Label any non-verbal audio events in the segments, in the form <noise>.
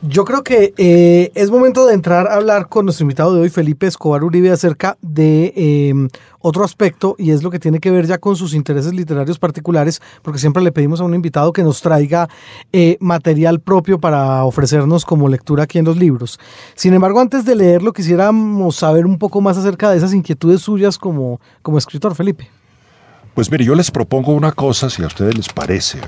Yo creo que eh, es momento de entrar a hablar con nuestro invitado de hoy, Felipe Escobar Uribe, acerca de em, otro aspecto y es lo que tiene que ver ya con sus intereses literarios particulares, porque siempre le pedimos a un invitado que nos traiga eh, material propio para ofrecernos como lectura aquí en los libros. Sin embargo, antes de leerlo, quisiéramos saber un poco más acerca de esas inquietudes suyas como, como escritor, Felipe. Pues mire, yo les propongo una cosa, si a ustedes les parece.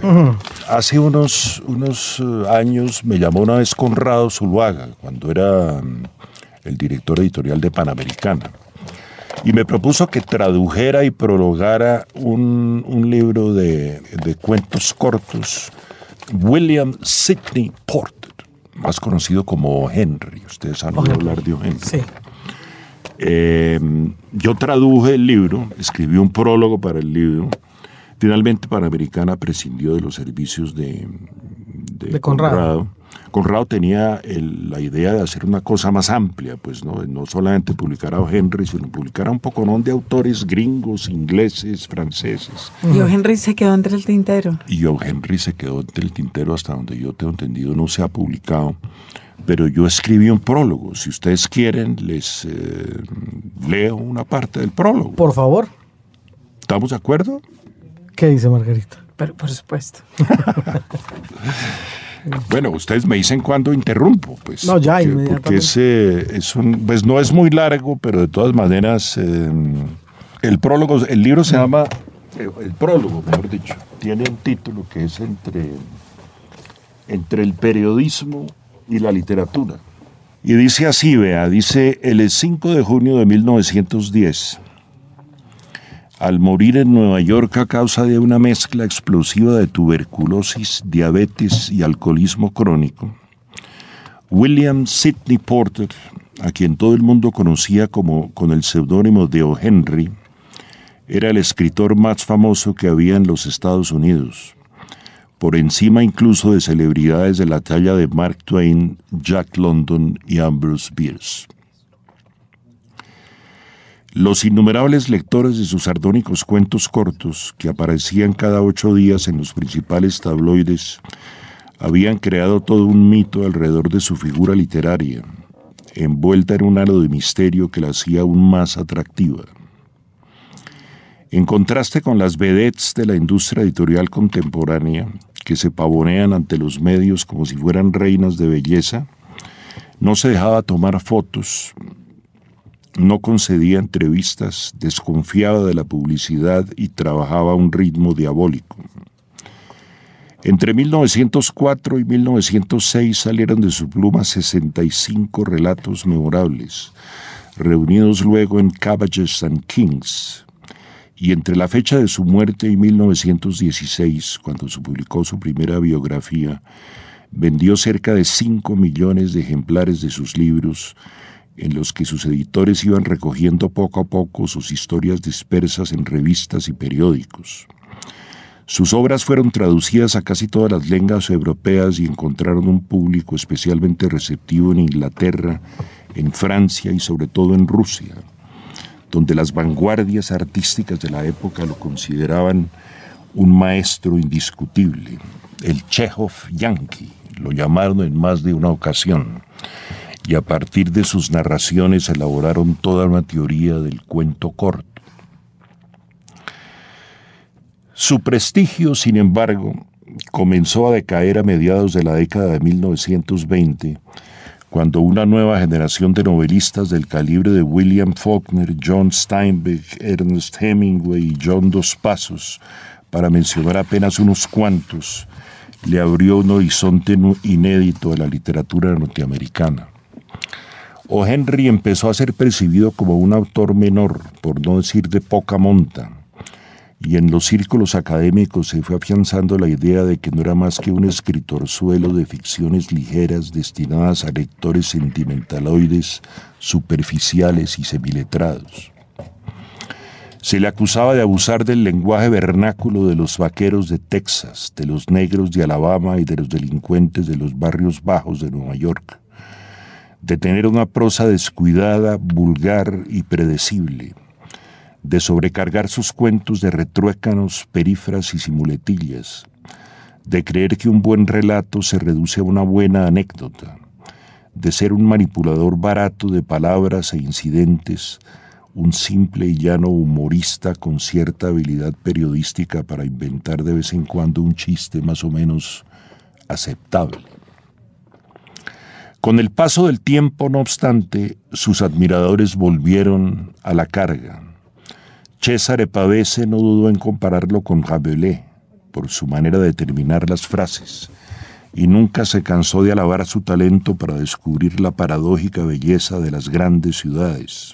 Hace unos, unos eh, años me llamó una vez Conrado Zuluaga, cuando era mm, el director editorial de Panamericana, y me propuso que tradujera y prologara un, libro de, cuentos cortos, William Sidney Porter, más conocido como Henry. Ustedes han oído hablar de Henry. Sí. Em, yo traduje el libro, escribí un prólogo para el libro. Finalmente Panamericana prescindió de los servicios de, Conrado. Conrado. tenía la idea de hacer una cosa más amplia, pues no, no solamente publicar a. Henry, sino publicar a un poco de autores gringos, ingleses, franceses. Y O. Henry se quedó entre el tintero. Y. Henry se quedó entre el tintero hasta donde yo tengo entendido, no se ha publicado pero yo escribí un prólogo. Si ustedes quieren, les eh, leo una parte del prólogo. Por favor. ¿Estamos de acuerdo? ¿Qué dice Margarita? Pero, por supuesto. <laughs> bueno, ustedes me dicen cuándo interrumpo, pues. No, ya, inmediatamente. Porque eh, es, un, pues no es muy largo, pero de todas maneras, eh, el prólogo, el libro se llama, el prólogo, mejor dicho, tiene un título que es entre, entre el periodismo y la literatura. Y dice así, vea, dice el 5 de junio de 1910, al morir en Nueva York a causa de una mezcla explosiva de tuberculosis, diabetes y alcoholismo crónico, William Sidney Porter, a quien todo el mundo conocía como con el seudónimo de O. Henry, era el escritor más famoso que había en los Estados Unidos por encima incluso de celebridades de la talla de Mark Twain, Jack London y Ambrose Bierce. Los innumerables lectores de sus sardónicos cuentos cortos, que aparecían cada ocho días en los principales tabloides, habían creado todo un mito alrededor de su figura literaria, envuelta en un halo de misterio que la hacía aún más atractiva. En contraste con las vedettes de la industria editorial contemporánea, que se pavonean ante los medios como si fueran reinas de belleza, no se dejaba tomar fotos, no concedía entrevistas, desconfiaba de la publicidad y trabajaba a un ritmo diabólico. Entre 1904 y 1906 salieron de su pluma 65 relatos memorables, reunidos luego en Cabbages and Kings, y entre la fecha de su muerte y 1916, cuando se publicó su primera biografía, vendió cerca de 5 millones de ejemplares de sus libros, en los que sus editores iban recogiendo poco a poco sus historias dispersas en revistas y periódicos. Sus obras fueron traducidas a casi todas las lenguas europeas y encontraron un público especialmente receptivo en Inglaterra, en Francia y sobre todo en Rusia donde las vanguardias artísticas de la época lo consideraban un maestro indiscutible, el Chekhov Yankee, lo llamaron en más de una ocasión, y a partir de sus narraciones elaboraron toda una teoría del cuento corto. Su prestigio, sin embargo, comenzó a decaer a mediados de la década de 1920, cuando una nueva generación de novelistas del calibre de William Faulkner, John Steinbeck, Ernest Hemingway y John Dos Pasos, para mencionar apenas unos cuantos, le abrió un horizonte inédito a la literatura norteamericana. O. Henry empezó a ser percibido como un autor menor, por no decir de poca monta, y en los círculos académicos se fue afianzando la idea de que no era más que un escritor suelo de ficciones ligeras destinadas a lectores sentimentaloides, superficiales y semiletrados. Se le acusaba de abusar del lenguaje vernáculo de los vaqueros de Texas, de los negros de Alabama y de los delincuentes de los barrios bajos de Nueva York, de tener una prosa descuidada, vulgar y predecible, de sobrecargar sus cuentos de retruécanos, perífrasis y muletillas, de creer que un buen relato se reduce a una buena anécdota, de ser un manipulador barato de palabras e incidentes, un simple y llano humorista con cierta habilidad periodística para inventar de vez en cuando un chiste más o menos aceptable. Con el paso del tiempo, no obstante, sus admiradores volvieron a la carga. César Pavese no dudó en compararlo con Rabelais por su manera de terminar las frases y nunca se cansó de alabar su talento para descubrir la paradójica belleza de las grandes ciudades.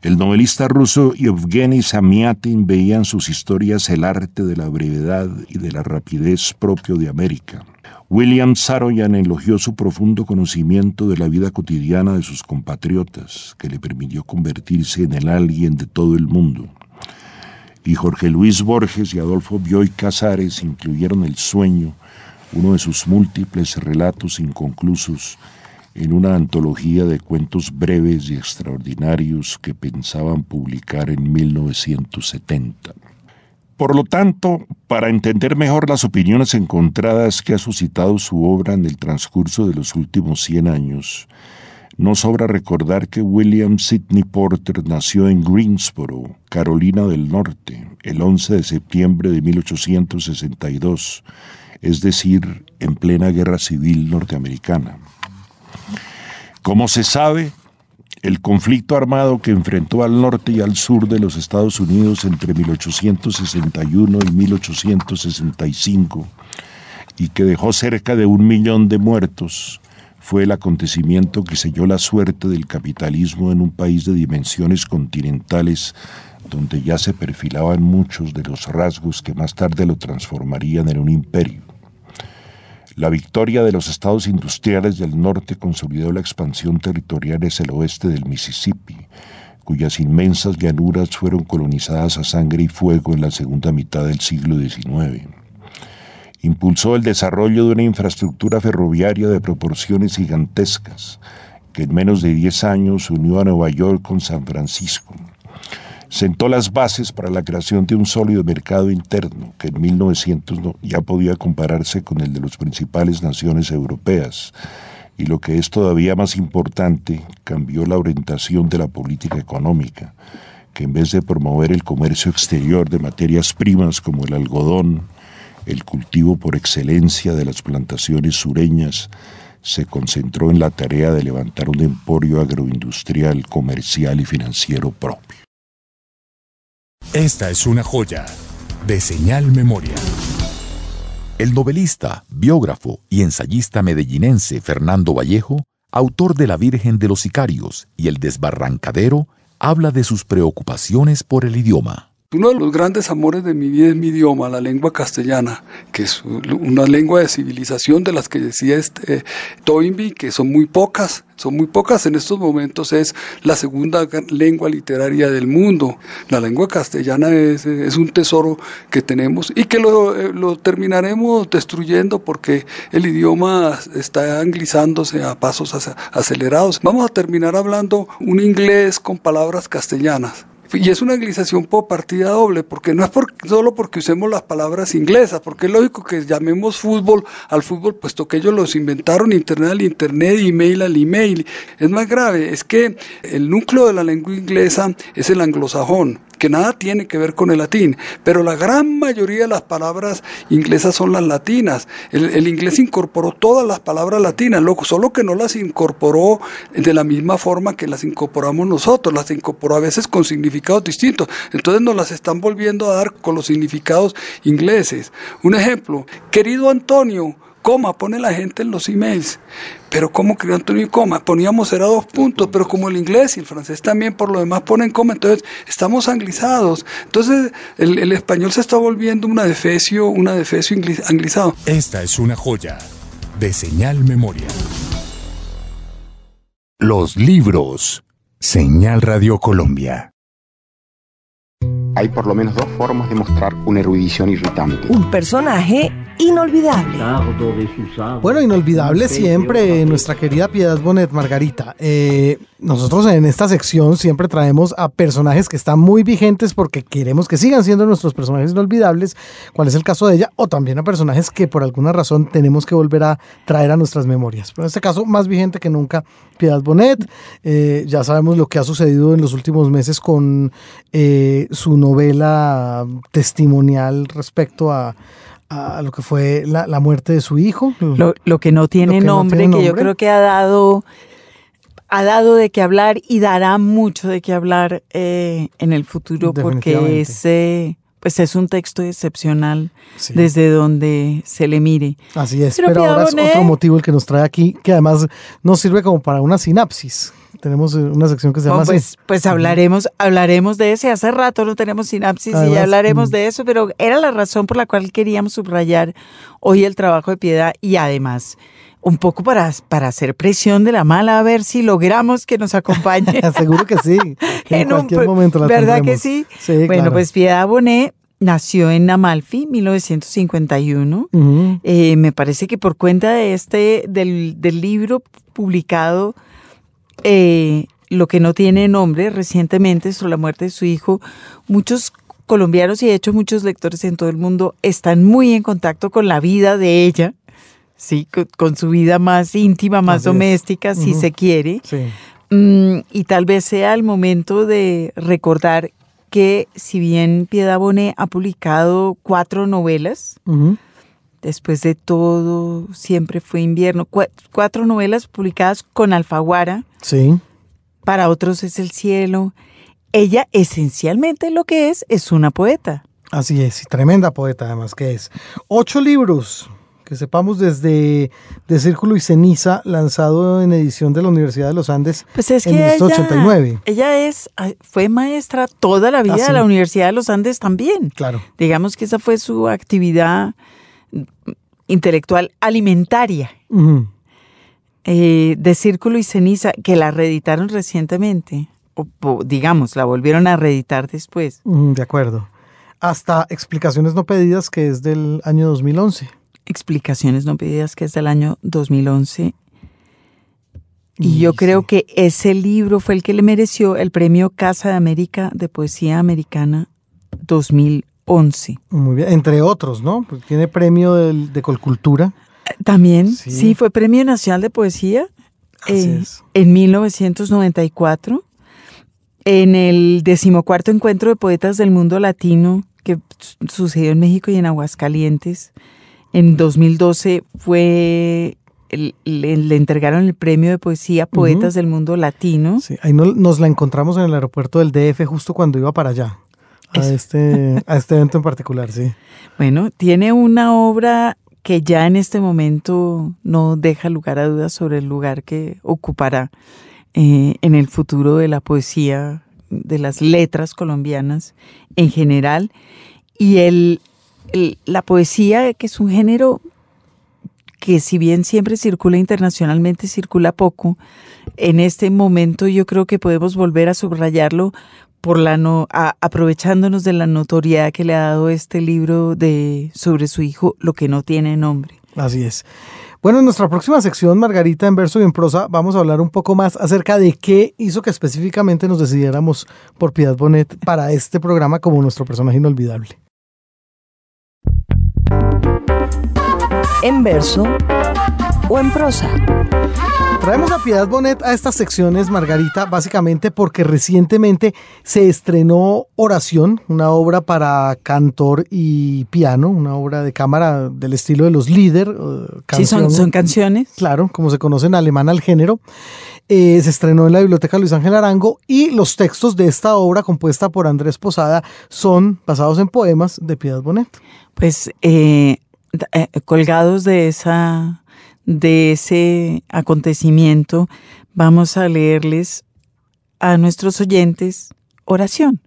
El novelista ruso Yevgeny Samiatin veía en sus historias el arte de la brevedad y de la rapidez propio de América. William Saroyan elogió su profundo conocimiento de la vida cotidiana de sus compatriotas, que le permitió convertirse en el alguien de todo el mundo. Y Jorge Luis Borges y Adolfo Bioy Casares incluyeron el sueño, uno de sus múltiples relatos inconclusos, en una antología de cuentos breves y extraordinarios que pensaban publicar en 1970. Por lo tanto, para entender mejor las opiniones encontradas que ha suscitado su obra en el transcurso de los últimos 100 años, no sobra recordar que William Sidney Porter nació en Greensboro, Carolina del Norte, el 11 de septiembre de 1862, es decir, en plena guerra civil norteamericana. Como se sabe, el conflicto armado que enfrentó al norte y al sur de los Estados Unidos entre 1861 y 1865 y que dejó cerca de un millón de muertos, fue el acontecimiento que selló la suerte del capitalismo en un país de dimensiones continentales donde ya se perfilaban muchos de los rasgos que más tarde lo transformarían en un imperio. La victoria de los estados industriales del norte consolidó la expansión territorial hacia el oeste del Mississippi, cuyas inmensas llanuras fueron colonizadas a sangre y fuego en la segunda mitad del siglo XIX. Impulsó el desarrollo de una infraestructura ferroviaria de proporciones gigantescas, que en menos de 10 años unió a Nueva York con San Francisco sentó las bases para la creación de un sólido mercado interno que en 1900 ya podía compararse con el de las principales naciones europeas. Y lo que es todavía más importante, cambió la orientación de la política económica, que en vez de promover el comercio exterior de materias primas como el algodón, el cultivo por excelencia de las plantaciones sureñas, se concentró en la tarea de levantar un emporio agroindustrial, comercial y financiero propio. Esta es una joya de señal memoria. El novelista, biógrafo y ensayista medellinense Fernando Vallejo, autor de La Virgen de los Sicarios y El Desbarrancadero, habla de sus preocupaciones por el idioma. Uno de los grandes amores de mi vida es mi idioma, la lengua castellana, que es una lengua de civilización de las que decía este, Toynbee, que son muy pocas, son muy pocas en estos momentos, es la segunda lengua literaria del mundo. La lengua castellana es, un tesoro que tenemos y que lo, eh, lo, terminaremos destruyendo porque el idioma está anglizándose a pasos acelerados. Vamos a terminar hablando un inglés con palabras castellanas. Y es una anglización por partida doble, porque no es solo porque usemos las palabras inglesas, porque es lógico que llamemos fútbol al fútbol, puesto que ellos los inventaron, internet al internet, email al email. Es más grave, es que el núcleo de la lengua inglesa es el anglosajón que nada tiene que ver con el latín, pero la gran mayoría de las palabras inglesas son las latinas. El, inglés incorporó todas las palabras latinas, solo que no las incorporó de la misma forma que las incorporamos nosotros, las incorporó a veces con significados distintos. Entonces nos las están volviendo a dar con los significados ingleses. Un ejemplo, querido Antonio, coma, pone la gente en los emails. Pero ¿cómo creó Antonio coma? Poníamos era dos puntos, pero como el inglés y el francés también por lo demás ponen coma, entonces estamos anglizados. Entonces el, español se está volviendo una defecio, una defecio anglizado. Esta es una joya de señal memoria. Los libros. Señal Radio Colombia. Hay por lo menos dos formas de mostrar una erudición irritante. Un personaje inolvidable. Bueno, inolvidable siempre nuestra querida Piedad Bonet Margarita. Eh, nosotros en esta sección siempre traemos a personajes que están muy vigentes porque queremos que sigan siendo nuestros personajes inolvidables, cuál es el caso de ella, o también a personajes que por alguna razón tenemos que volver a traer a nuestras memorias. Pero en este caso, más vigente que nunca, Piedad Bonet. Eh, ya sabemos lo que ha sucedido en los últimos meses con eh, su novela testimonial respecto a a lo que fue la, la muerte de su hijo. Lo, lo que no tiene no nombre, que yo creo que ha dado, ha dado de qué hablar y dará mucho de qué hablar eh, en el futuro porque es, eh, pues es un texto excepcional Sí. desde donde se le mire. Así es, Pero pero, ahora es otro motivo el que nos trae aquí, que además nos sirve como para una sinapsis. Tenemos eh, una sección que se llama Bueno, así. pues, pues hablaremos, hablaremos de ese. Hace rato no tenemos sinapsis y ya hablaremos mm. de eso, pero era la razón por la cual queríamos subrayar hoy el trabajo de piedad y además un poco para, para hacer presión de la mala, a ver si logramos que nos acompañe. <laughs> Seguro que sí. <laughs> En, en un cualquier pro- momento la ¿Verdad que tendremos. sí? Sí, bueno, claro. pues Piedad Bonet nació en Amalfi, 1951. Ujú. Eh, me parece que por cuenta de este, del, del libro publicado, eh, Lo que no tiene nombre, recientemente sobre la muerte de su hijo, muchos colombianos y de hecho muchos lectores en todo el mundo están muy en contacto con la vida de ella, sí, con, con su vida más íntima, más Así es. doméstica, si se quiere. Sí. Mm, y tal vez sea el momento de recordar que si bien Piedad Bonet ha publicado cuatro novelas. Después de todo, siempre fue invierno, cua- cuatro novelas publicadas con Alfaguara, Sí. para otros es el cielo. Ella esencialmente lo que es es una poeta. Así es, y tremenda poeta además que es. Ocho libros, que sepamos desde De Círculo y Ceniza, lanzado en edición de la Universidad de los Andes Pues es en que ella, 1989. ella es, ah, fue maestra toda la vida Ah, de la Universidad de los Andes también. Claro. Digamos que esa fue su actividad intelectual alimentaria. Eh, de Círculo y Ceniza, que la reeditaron recientemente, o, o, digamos, la volvieron a reeditar después. De acuerdo. Hasta Explicaciones no pedidas, que es del año 2011. Explicaciones no pedidas, que es del año 2011. Y yo creo que ese libro fue el que le mereció el premio Casa de América de Poesía Americana 2011. Muy bien, entre otros, ¿no? Pues tiene premio de Colcultura. También, Sí. sí, fue Premio Nacional de Poesía eh, en 1994, en el decimocuarto encuentro de poetas del mundo latino que su- sucedió en México y en Aguascalientes. En 2012 fue le entregaron el premio de poesía Poetas del Mundo Latino. Sí, ahí no- nos la encontramos en el aeropuerto del DF justo cuando iba para allá. A este, a este evento en particular, sí. <laughs> Bueno, tiene una obra que ya en este momento no deja lugar a dudas sobre el lugar que ocupará eh, en el futuro de la poesía, de las letras colombianas en general. Y el, el- la poesía, que es un género que si bien siempre circula internacionalmente, circula poco, en este momento yo creo que podemos volver a subrayarlo por la no, a- aprovechándonos de la notoriedad que le ha dado este libro de sobre su hijo, lo que no tiene nombre. Así es. Bueno, en nuestra próxima sección, Margarita, en verso y en prosa, vamos a hablar un poco más acerca de qué hizo que específicamente nos decidiéramos por Piedad Bonet para este programa como nuestro personaje inolvidable. En verso o en prosa. Traemos a Piedad Bonet a estas secciones, Margarita, básicamente porque recientemente se estrenó Oración, una obra para cantor y piano, una obra de cámara del estilo de los líder. eh, Sí, son, son canciones. Claro, como se conoce en alemán al género. Eh, se estrenó en la Biblioteca Luis Ángel Arango y los textos de esta obra compuesta por Andrés Posada son basados en poemas de Piedad Bonet. Pues eh, eh, colgados de esa de ese acontecimiento, vamos a leerles a nuestros oyentes oración.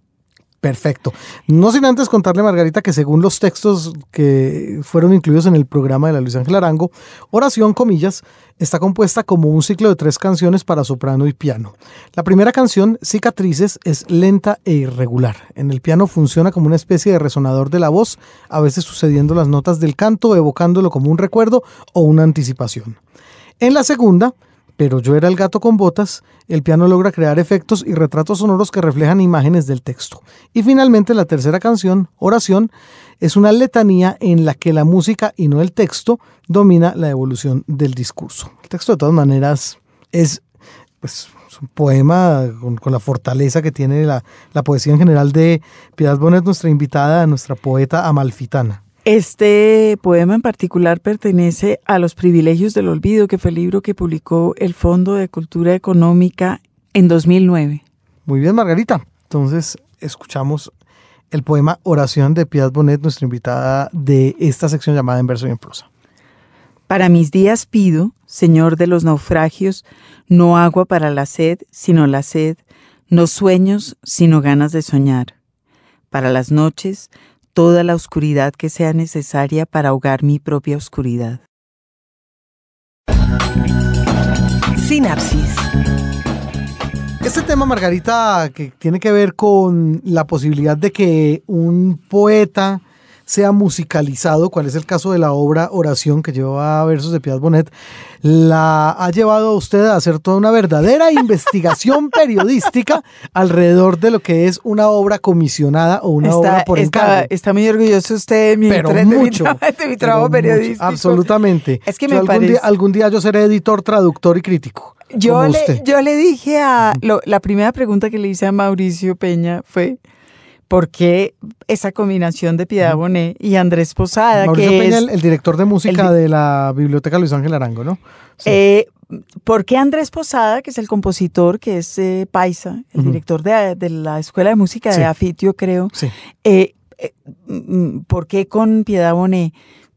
Perfecto. No sin antes contarle, Margarita, que según los textos que fueron incluidos en el programa de la Luis Ángel Arango, Oración, comillas, está compuesta como un ciclo de tres canciones para soprano y piano. La primera canción, Cicatrices, es lenta e irregular. En el piano funciona como una especie de resonador de la voz, a veces sucediendo las notas del canto, evocándolo como un recuerdo o una anticipación. En la segunda, pero yo era el gato con botas, el piano logra crear efectos y retratos sonoros que reflejan imágenes del texto. Y finalmente la tercera canción, Oración, es una letanía en la que la música y no el texto domina la evolución del discurso. El texto de todas maneras es pues, un poema con, la fortaleza que tiene la, la, poesía en general de Piedad Bonet, nuestra invitada, nuestra poeta amalfitana. Este poema en particular pertenece a Los privilegios del olvido, que fue el libro que publicó el Fondo de Cultura Económica en 2009. Muy bien, Margarita. Entonces, escuchamos el poema Oración de Piedad Bonet, nuestra invitada de esta sección llamada En verso y en prosa. Para mis días pido, Señor de los naufragios, no agua para la sed, sino la sed, no sueños, sino ganas de soñar. Para las noches, toda la oscuridad que sea necesaria para ahogar mi propia oscuridad. Sinapsis. Este tema, Margarita, que tiene que ver con la posibilidad de que un poeta sea musicalizado, cuál es el caso de la obra Oración que lleva versos de Piedad Bonet, la ha llevado a usted a hacer toda una verdadera <laughs> investigación periodística alrededor de lo que es una obra comisionada o una está, obra por está, encargo. Está muy orgulloso usted <laughs> de mi, pero de mucho, mi, tra de mi trabajo periodístico. Absolutamente. Es que me algún parece... Día, algún día yo seré editor, traductor y crítico. Yo le, yo le dije a... Lo, la primera pregunta que le hice a Mauricio Peña fue... ¿Por qué esa combinación de Piedad Bonet y Andrés Posada? Mauricio que Peña, es el, director de música el, de la Biblioteca Luis Ángel Arango, ¿no? Sí. Eh, ¿Por qué Andrés Posada, que es el compositor, que es eh, Paisa, el uh -huh. director de, de, la Escuela de Música sí. de Afitio, creo? Sí. Eh, ¿Por qué con Piedad Bonet?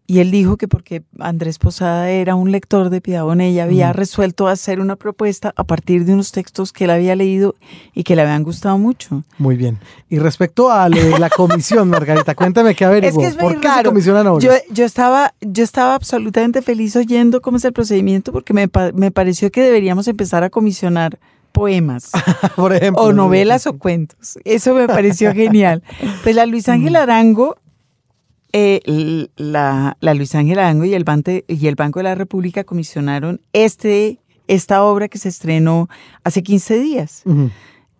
Y él dijo que porque Andrés Posada era un lector de Piedad Bonet y había resuelto hacer una propuesta a partir de unos textos que él había leído y que le habían gustado mucho. Muy bien. Y respecto a la <laughs> comisión, Margarita, cuéntame qué averiguó. Es que es ¿Por qué raro. se comisionan obras? Yo, yo, estaba, yo estaba absolutamente feliz oyendo cómo es el procedimiento porque me, me pareció que deberíamos empezar a comisionar poemas <laughs> Por ejemplo, o novelas o cuentos. Eso me pareció genial. <laughs> Pues la Luis Ángel Arango eh, la, la, Luis Ángel Arango y el, Bante, y el Banco de la República comisionaron este, esta obra que se estrenó hace 15 días, uh -huh.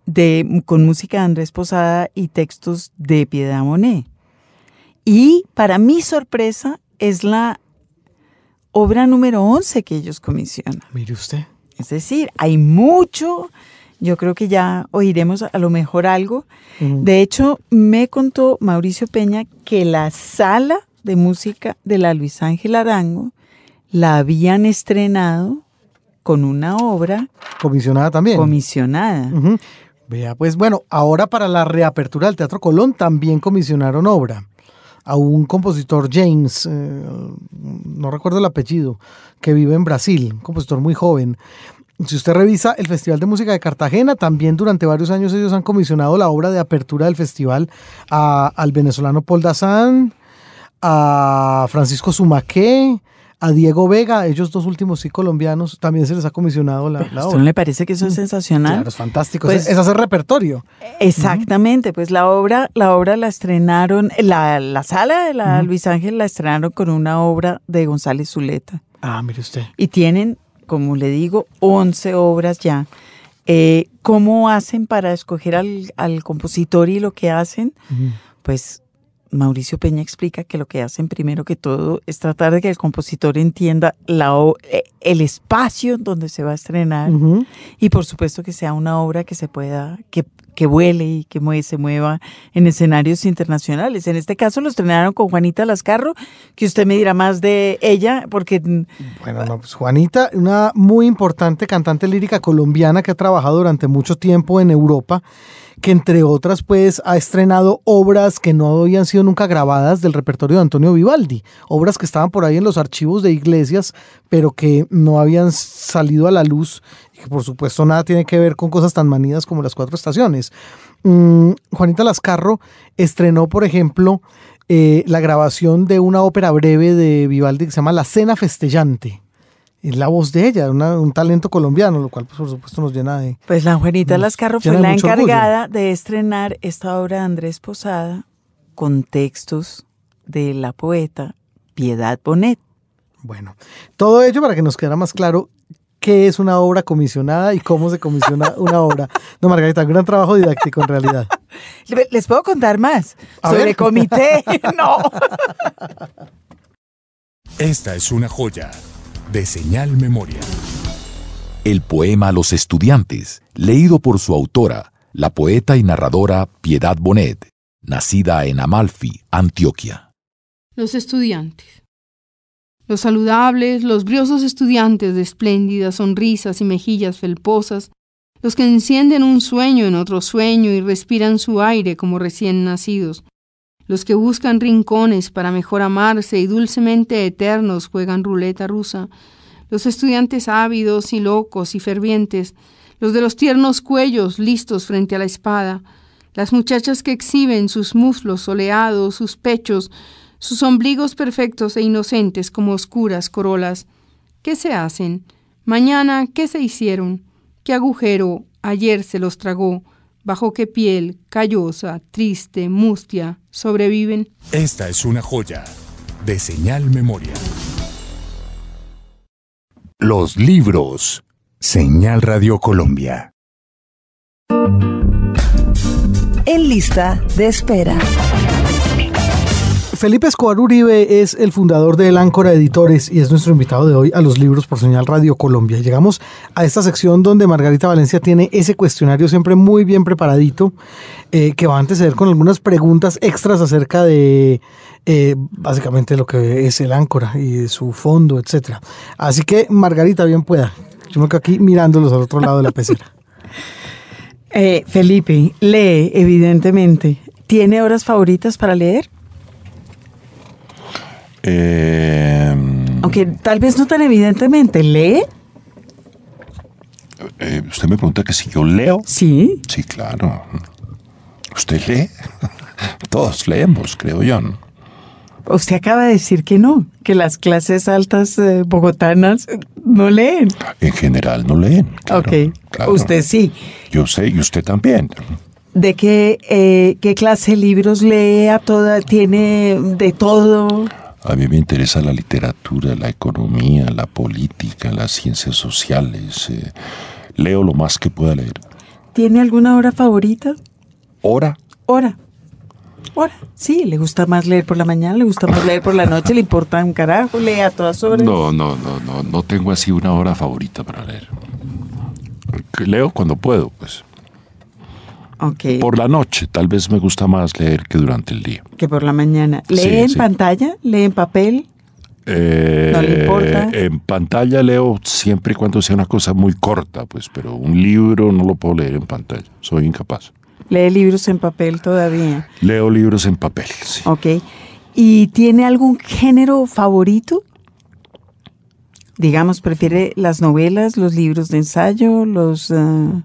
de, con música de Andrés Posada y textos de Piedad Monet. Y para mi sorpresa es la obra número 11 que ellos comisionan. Mire usted. Es decir, hay mucho yo creo que ya oiremos a lo mejor algo. De hecho, me contó Mauricio Peña que la sala de música de la Luis Ángel Arango la habían estrenado con una obra comisionada también. Comisionada. Vea, pues bueno, ahora para la reapertura del Teatro Colón también comisionaron obra a un compositor James, eh, no recuerdo el apellido, que vive en Brasil, un compositor muy joven. Si usted revisa el Festival de Música de Cartagena, también durante varios años ellos han comisionado la obra de apertura del festival a, al venezolano Paul Dazán, a Francisco Sumaqué, a Diego Vega, ellos dos últimos sí colombianos, también se les ha comisionado la, la ¿A obra. ¿No le parece que eso es sensacional? Claro, es fantástico, pues, es, es, hacer repertorio. Exactamente, uh -huh. pues la obra, la obra la estrenaron, la, la sala de la uh -huh. Luis Ángel la estrenaron con una obra de González Zuleta. Ah, mire usted. Y tienen como le digo, 11 obras ya. Eh, ¿Cómo hacen para escoger al, al, compositor y lo que hacen? Uh -huh. Pues Mauricio Peña explica que lo que hacen primero que todo es tratar de que el compositor entienda la, el espacio donde se va a estrenar uh -huh. y por supuesto que sea una obra que se pueda, que, que vuele y que se mueva en escenarios internacionales. En este caso lo estrenaron con Juanita Lascarro, que usted me dirá más de ella, porque... Bueno, no, pues Juanita, una muy importante cantante lírica colombiana que ha trabajado durante mucho tiempo en Europa, que entre otras pues ha estrenado obras que no habían sido nunca grabadas del repertorio de Antonio Vivaldi, obras que estaban por ahí en los archivos de iglesias, pero que no habían salido a la luz que por supuesto nada tiene que ver con cosas tan manidas como las cuatro estaciones. Mm, Juanita Lascarro estrenó, por ejemplo, eh, la grabación de una ópera breve de Vivaldi que se llama La Cena Festellante. Es la voz de ella, una- un talento colombiano, lo cual pues, por supuesto nos llena de... Pues la Juanita Lascarro fue la encargada de estrenar esta obra de Andrés Posada con textos de la poeta Piedad Bonet. Bueno, todo ello para que nos quedara más claro qué es una obra comisionada y cómo se comisiona una obra. No, Margarita, un gran trabajo didáctico en realidad. Le- ¿Les puedo contar más? A Sobre ver. comité. <laughs> no. Esta es una joya de señal memoria. El poema los estudiantes, leído por su autora, la poeta y narradora Piedad Bonet, nacida en Amalfi, Antioquia. Los estudiantes. Los saludables, los briosos estudiantes de espléndidas sonrisas y mejillas felposas, los que encienden un sueño en otro sueño y respiran su aire como recién nacidos, los que buscan rincones para mejor amarse y dulcemente eternos juegan ruleta rusa, los estudiantes ávidos y locos y fervientes, los de los tiernos cuellos listos frente a la espada, las muchachas que exhiben sus muslos soleados, sus pechos, sus ombligos perfectos e inocentes como oscuras corolas. ¿Qué se hacen? Mañana, ¿qué se hicieron? ¿Qué agujero ayer se los tragó? ¿Bajo qué piel, callosa, triste, mustia, sobreviven? Esta es una joya de señal memoria. Los libros. Señal Radio Colombia. En lista de espera. Felipe Escobar Uribe es el fundador de El Áncora Editores y es nuestro invitado de hoy a los libros por señal Radio Colombia. Llegamos a esta sección donde Margarita Valencia tiene ese cuestionario siempre muy bien preparadito eh, que va a anteceder con algunas preguntas extras acerca de eh, básicamente lo que es el Áncora y de su fondo, etcétera. Así que Margarita, bien pueda. Yo me quedo aquí mirándolos al otro lado de la pecera. <laughs> Eh, Felipe, lee, evidentemente. ¿Tiene horas favoritas para leer? Eh, Aunque tal vez no tan evidentemente. ¿Lee? eh, usted me pregunta que si yo leo. Sí. Sí, claro. ¿Usted lee? <laughs> Todos leemos, creo yo. ¿no? Usted acaba de decir que no, que las clases altas eh, bogotanas no leen. En general no leen. claro, ok. claro. Usted sí. Yo sé, y usted también. ¿De qué, eh, qué clase de libros lee a toda? ¿Tiene de todo? A mí me interesa la literatura, la economía, la política, las ciencias sociales. eh, leo lo más que pueda leer. ¿Tiene alguna hora favorita? ¿Hora? Hora. Hora. Sí, le gusta más leer por la mañana, le gusta más leer por la noche, le importa un carajo, lee a todas horas. No, no, no, no, no tengo así una hora favorita para leer. Leo cuando puedo, pues. Por la noche, tal vez me gusta más leer que durante el día. que por la mañana. ¿Lee Sí, en sí. pantalla? ¿Lee en papel? Eh, ¿No le importa? En pantalla leo siempre y cuando sea una cosa muy corta, pues, pero un libro no lo puedo leer en pantalla. Soy incapaz. ¿Lee libros en papel todavía? Leo libros en papel, sí. Ok. ¿Y tiene algún género favorito? Digamos, ¿prefiere las novelas, los libros de ensayo, los... ah,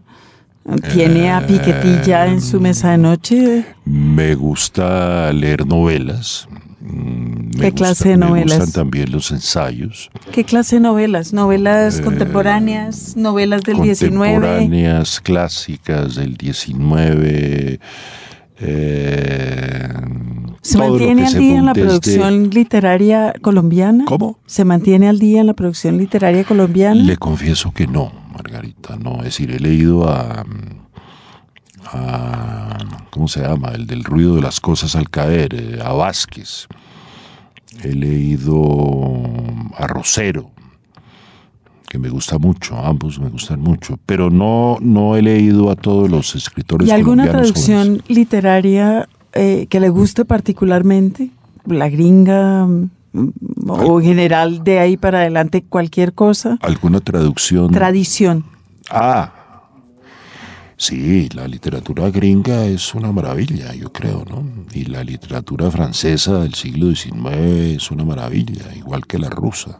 ¿Tiene a Piketty ya en su mesa de noche? Me gusta leer novelas. Mm, me ¿Qué clase de Me novelas? gustan también los ensayos. ¿Qué clase de novelas? ¿Novelas Eh, contemporáneas? ¿Novelas del 19? Contemporáneas, clásicas del 19. eh, ¿Se mantiene al día en la producción literaria colombiana? ¿Cómo? ¿Se mantiene al día en la producción literaria colombiana? Le confieso que no, Margarita, no. Es decir, he leído a, a- ¿cómo se llama? El del ruido de las cosas al caer, eh, a Vázquez. He leído a Rosero, que me gusta mucho, ambos me gustan mucho, pero no, no he leído a todos los escritores ¿Y alguna colombianos traducción jóvenes. literaria eh, que le guste particularmente? ¿La gringa? ¿O en general de ahí para adelante cualquier cosa? ¿Alguna traducción? Tradición. Ah. Sí, la literatura gringa es una maravilla, yo creo, ¿no? Y la literatura francesa del siglo XIX es una maravilla, igual que la rusa.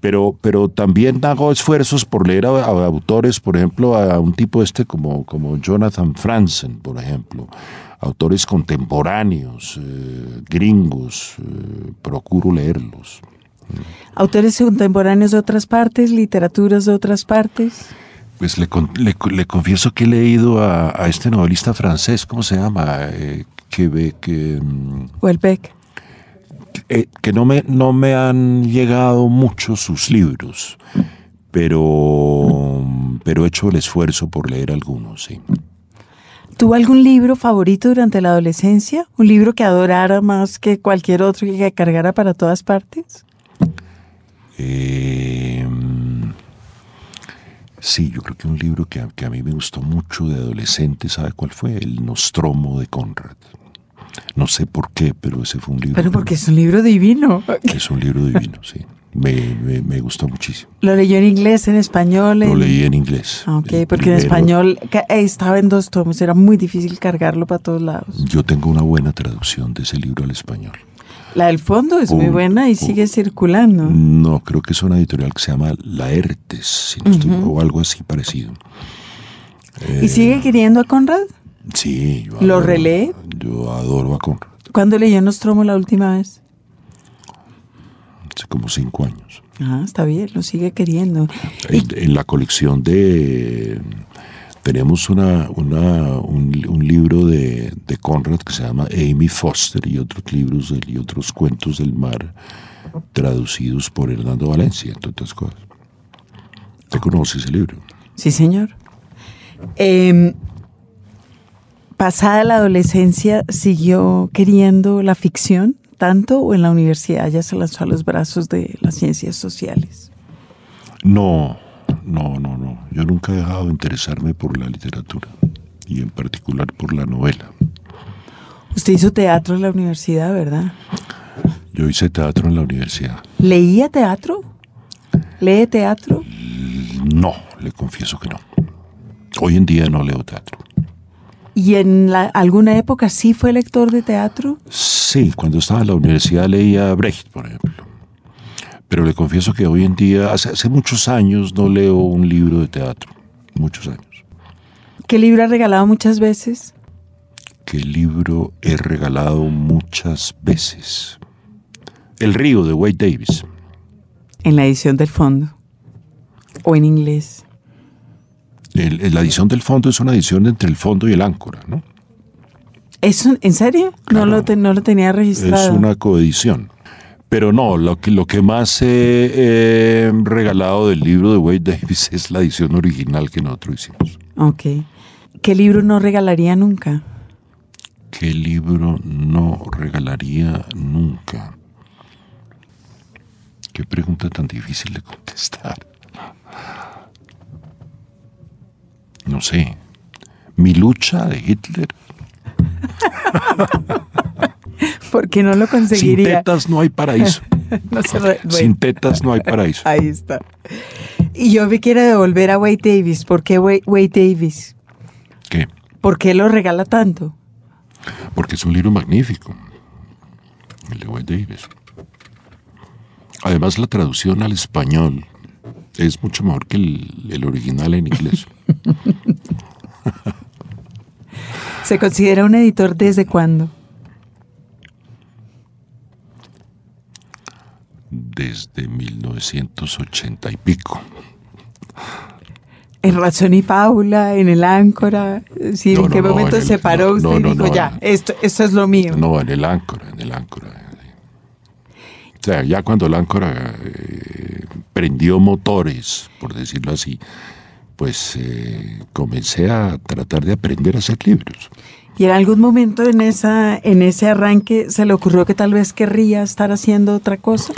Pero, pero también hago esfuerzos por leer a, a autores, por ejemplo, a un tipo este como, como Jonathan Franzen, por ejemplo, autores contemporáneos, eh, gringos, eh, procuro leerlos. Autores contemporáneos de otras partes, literaturas de otras partes. Pues le, le- le confieso que he leído a, a este novelista francés, ¿cómo se llama? Eh, que, ve- que, mm, Welbeck. eh, que no me, no me han llegado mucho sus libros, pero, pero he hecho el esfuerzo por leer algunos, sí. ¿Tuvo algún libro favorito durante la adolescencia? ¿Un libro que adorara más que cualquier otro y que cargara para todas partes? Eh, sí, yo creo que un libro que a, que a mí me gustó mucho de adolescente, ¿sabe cuál fue? El Nostromo de Conrad. No sé por qué, pero ese fue un libro. Pero que- porque es un libro divino. Es un libro divino, sí. Me, me- me gustó muchísimo. ¿Lo leyó en inglés, en español? Lo en- leí en inglés. Ah, Ok, El porque en primero. español ca- eh, estaba en dos tomos, era muy difícil cargarlo para todos lados. Yo tengo una buena traducción de ese libro al español. La del fondo es muy Uy, buena y uy. sigue circulando. No, creo que es una editorial que se llama Laertes, si no estoy- o algo así parecido. Eh, ¿Y sigue queriendo a Conrad? Sí, yo ¿Lo adoro- relee? Yo adoro a Conrad, ¿Cuándo leyó Nostromo la última vez? Hace como cinco años. Ah, está bien, lo sigue queriendo. En, en la colección de... Tenemos una, una- un, un libro de, de Conrad que se llama Amy Foster y otros libros del- y otros cuentos del mar traducidos por Hernando Valencia, entre otras cosas. ¿Te conoces ese libro? Sí, señor. Em, pasada la adolescencia, ¿siguió queriendo la ficción tanto o en la universidad ya se lanzó a los brazos de las ciencias sociales? No, no, no, no. Yo nunca he dejado de interesarme por la literatura y en particular por la novela. Usted hizo teatro en la universidad, ¿verdad? Yo hice teatro en la universidad. ¿Leía teatro? ¿Lee teatro? No, le confieso que no. Hoy en día no leo teatro. ¿Y en la- alguna época sí fue lector de teatro? Sí, cuando estaba en la universidad leía Brecht, por ejemplo. Pero le confieso que hoy en día, hace, hace muchos años, no leo un libro de teatro. Muchos años. ¿Qué libro ha regalado muchas veces? ¿Qué libro he regalado muchas veces? El río de Wade Davis. En la edición del fondo. ¿O en inglés? El- la edición del fondo es una edición entre el fondo y el áncora, ¿no? ¿Eso, ¿En serio? No, Claro. lo te- no lo tenía registrado. Es una coedición. Pero no, lo que, lo que más he, he regalado del libro de Wade Davis es la edición original que nosotros hicimos. Ok. ¿Qué libro no regalaría nunca? ¿Qué libro no regalaría nunca? Qué pregunta tan difícil de contestar. No sé. Mi lucha de Hitler. <laughs> Porque no lo Sin conseguiría. tetas no hay paraíso. No se re- bueno, Sin tetas no hay paraíso. <laughs> <laughs> ahí está. Y yo me quiero devolver a Wade Davis. ¿Por qué Wade Davis? ¿Qué? ¿Por qué lo regala tanto? Porque es un libro magnífico. El de Wade Davis. Además, la traducción al español es mucho mejor que el, el original en inglés. <laughs> ¿Se considera un editor desde cuándo? Desde 1980 y pico. En Razón y Fábula, en El Áncora. Sí, No, ¿En qué no, momento en el- se paró no, usted no, y dijo, no, ya, esto, esto es lo mío? No, en el áncora, en el áncora. O sea, ya cuando el áncora eh, prendió motores, por decirlo así, pues eh, comencé a tratar de aprender a hacer libros. Y en algún momento en, esa, en ese arranque se le ocurrió que tal vez querría estar haciendo otra cosa.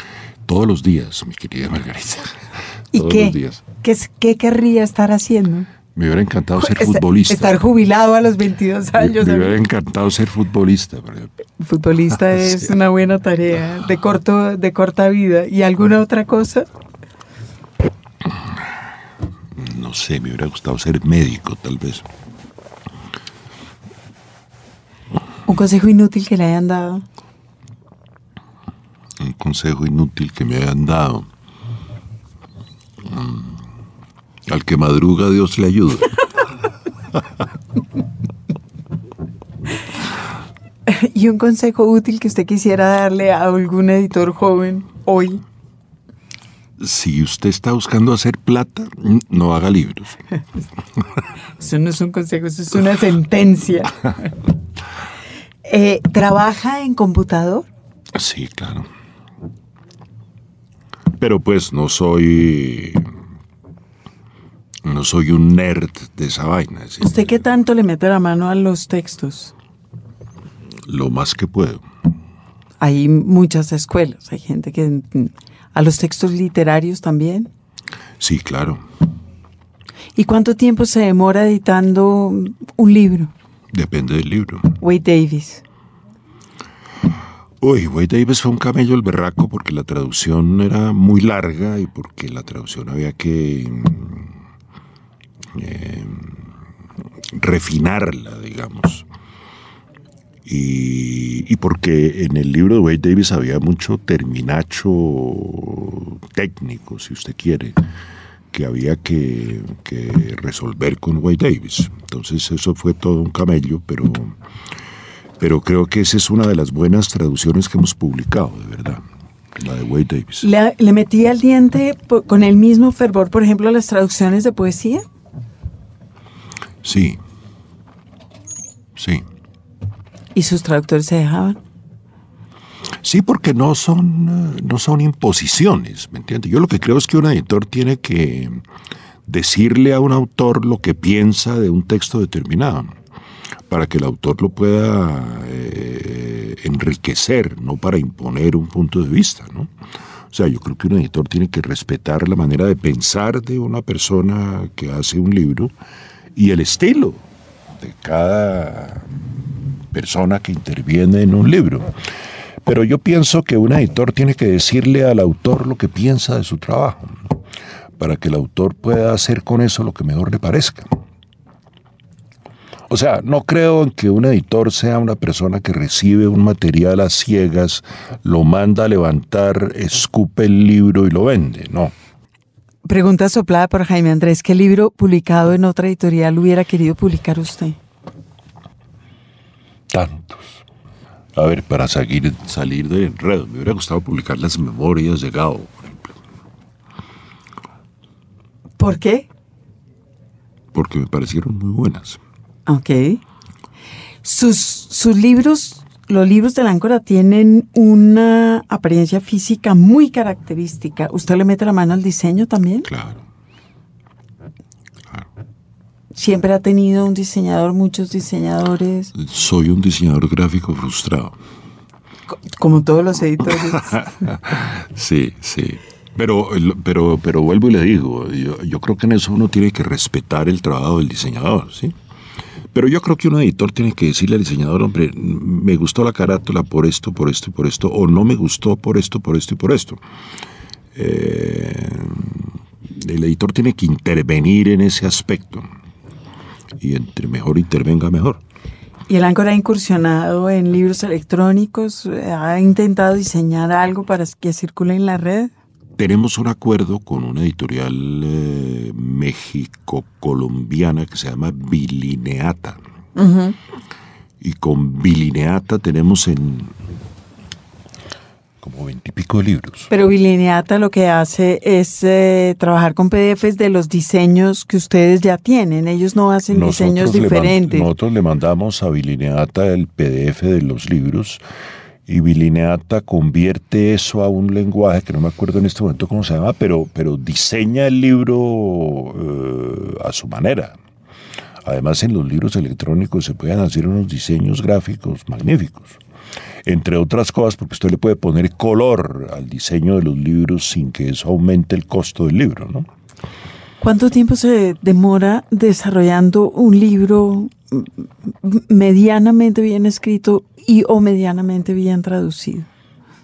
Todos los días, mi querida Margarita. ¿Y Todos qué? los días. ¿Qué, qué querría estar haciendo? Me hubiera encantado ser Est- futbolista. Estar jubilado a los 22 Me, años. me hubiera encantado ser futbolista. <laughs> Futbolista <laughs> es Sí. una buena tarea de corto de corta vida. ¿Y alguna otra cosa? No no sé, me hubiera gustado ser médico, tal vez. Un consejo inútil que le hayan dado. Un consejo inútil que me hayan dado. Mm, Al que madruga, Dios le ayuda. <laughs> Y un consejo útil que usted quisiera darle a algún editor joven hoy. Si usted está buscando hacer plata, no haga libros. <laughs> Eso no es un consejo, eso es una sentencia. <laughs> Eh, ¿Trabaja en computador? Sí, claro. Pero pues no soy. No soy un nerd de esa vaina. ¿sí? ¿Usted qué tanto le mete la mano a los textos? Lo más que puedo. Hay muchas escuelas, hay gente que... mm, ¿A los textos literarios también? Sí, claro. ¿Y cuánto tiempo se demora editando un libro? Depende del libro. Wade Davis. Uy, Wade Davis fue un camello el berraco porque la traducción era muy larga y porque la traducción había que mm, eh, refinarla, digamos. Y, porque en el libro de Wade Davis había mucho terminacho técnico, si usted quiere, que había que, resolver con Wade Davis. Entonces eso fue todo un camello, pero pero creo que esa es una de las buenas traducciones que hemos publicado, de verdad, la de Wade Davis. ¿Le, le metí al diente con el mismo fervor, por ejemplo, las traducciones de poesía? Sí, sí, ¿Y sus traductores se dejaban? sí, porque no son, eh, no son imposiciones, ¿me entiende? Yo lo que creo es que un editor tiene que decirle a un autor lo que piensa de un texto determinado, para que el autor lo pueda eh, enriquecer, no para imponer un punto de vista, ¿no? O sea, yo creo que un editor tiene que respetar la manera de pensar de una persona que hace un libro y el estilo de cada persona que interviene en un libro. Pero yo pienso que un editor tiene que decirle al autor lo que piensa de su trabajo, para que el autor pueda hacer con eso lo que mejor le parezca. O sea, no creo en que un editor sea una persona que recibe un material a ciegas, lo manda a levantar, escupe el libro y lo vende. No. Pregunta soplada por Jaime Andrés. ¿Qué libro publicado en otra editorial hubiera querido publicar usted? Tantos. A ver, para salir, salir de enredo, me hubiera gustado publicar las memorias de Gao, por ejemplo, ¿Por qué? porque me parecieron muy buenas. Ok. Sus, sus libros, los libros de Láncora tienen una apariencia física muy característica. ¿Usted le mete la mano al diseño también? Claro. Siempre ha tenido un diseñador, muchos diseñadores, Soy un diseñador gráfico frustrado. co- como todos los editores. <laughs> Sí, sí. Pero, pero, pero vuelvo y le digo, yo, yo creo que en eso uno tiene que respetar el trabajo del diseñador, ¿sí? Pero yo creo que un editor tiene que decirle al diseñador, hombre, me gustó la carátula por esto, por esto y por esto, o no me gustó por esto, por esto y por esto. Eh, el editor tiene que intervenir en ese aspecto. Y entre mejor intervenga, mejor. Y el Áncora ha incursionado en libros electrónicos, ha intentado diseñar algo para que circule en la red. Tenemos un acuerdo con una editorial eh, México-colombiana que se llama Bilineata. Y con Bilineata tenemos en como veintipico de libros. Pero Bilineata lo que hace es eh, trabajar con PDFs de los diseños que ustedes ya tienen. Ellos no hacen diseños le diferentes. nosotros le mandamos a Bilineata el PDF de los libros y Bilineata convierte eso a un lenguaje que no me acuerdo en este momento cómo se llama, pero, pero diseña el libro eh, a su manera. Además, en los libros electrónicos se pueden hacer unos diseños gráficos magníficos. Entre otras cosas, porque usted le puede poner color al diseño de los libros sin que eso aumente el costo del libro, ¿no? ¿Cuánto tiempo se demora desarrollando un libro medianamente bien escrito y o medianamente bien traducido?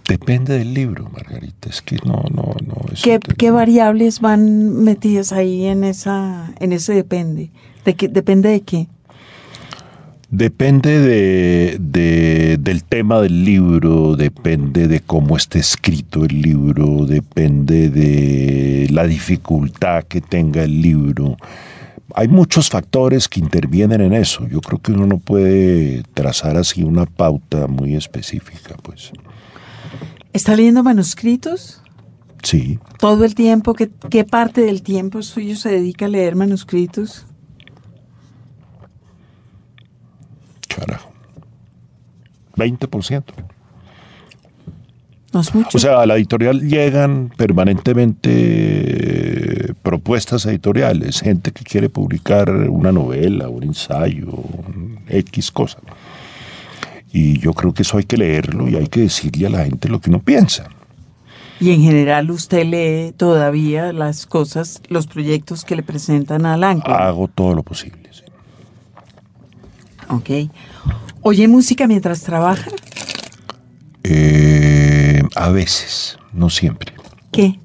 Depende del libro, Margarita. Es que no, no, no. ¿Qué, qué variables van metidas ahí en esa, en ese depende? ¿De qué, depende de qué? Depende de, de- del tema del libro, depende de cómo esté escrito el libro, depende de la dificultad que tenga el libro. Hay muchos factores que intervienen en eso. Yo creo que uno no puede trazar así una pauta muy específica, pues. ¿Está leyendo manuscritos? Sí, ¿Todo el tiempo? ¿Qué, qué parte del tiempo suyo se dedica a leer manuscritos? carajo. 20%. No es mucho. O sea, a la editorial llegan permanentemente eh, propuestas editoriales, gente que quiere publicar una novela, un ensayo, un X cosa. Y yo creo que eso hay que leerlo y hay que decirle a la gente lo que uno piensa. y en general usted lee todavía las cosas, los proyectos que le presentan a Alanco. Hago todo lo posible. sí. Ok. ¿Oye música mientras trabaja? Eh, a veces, no siempre. ¿Qué?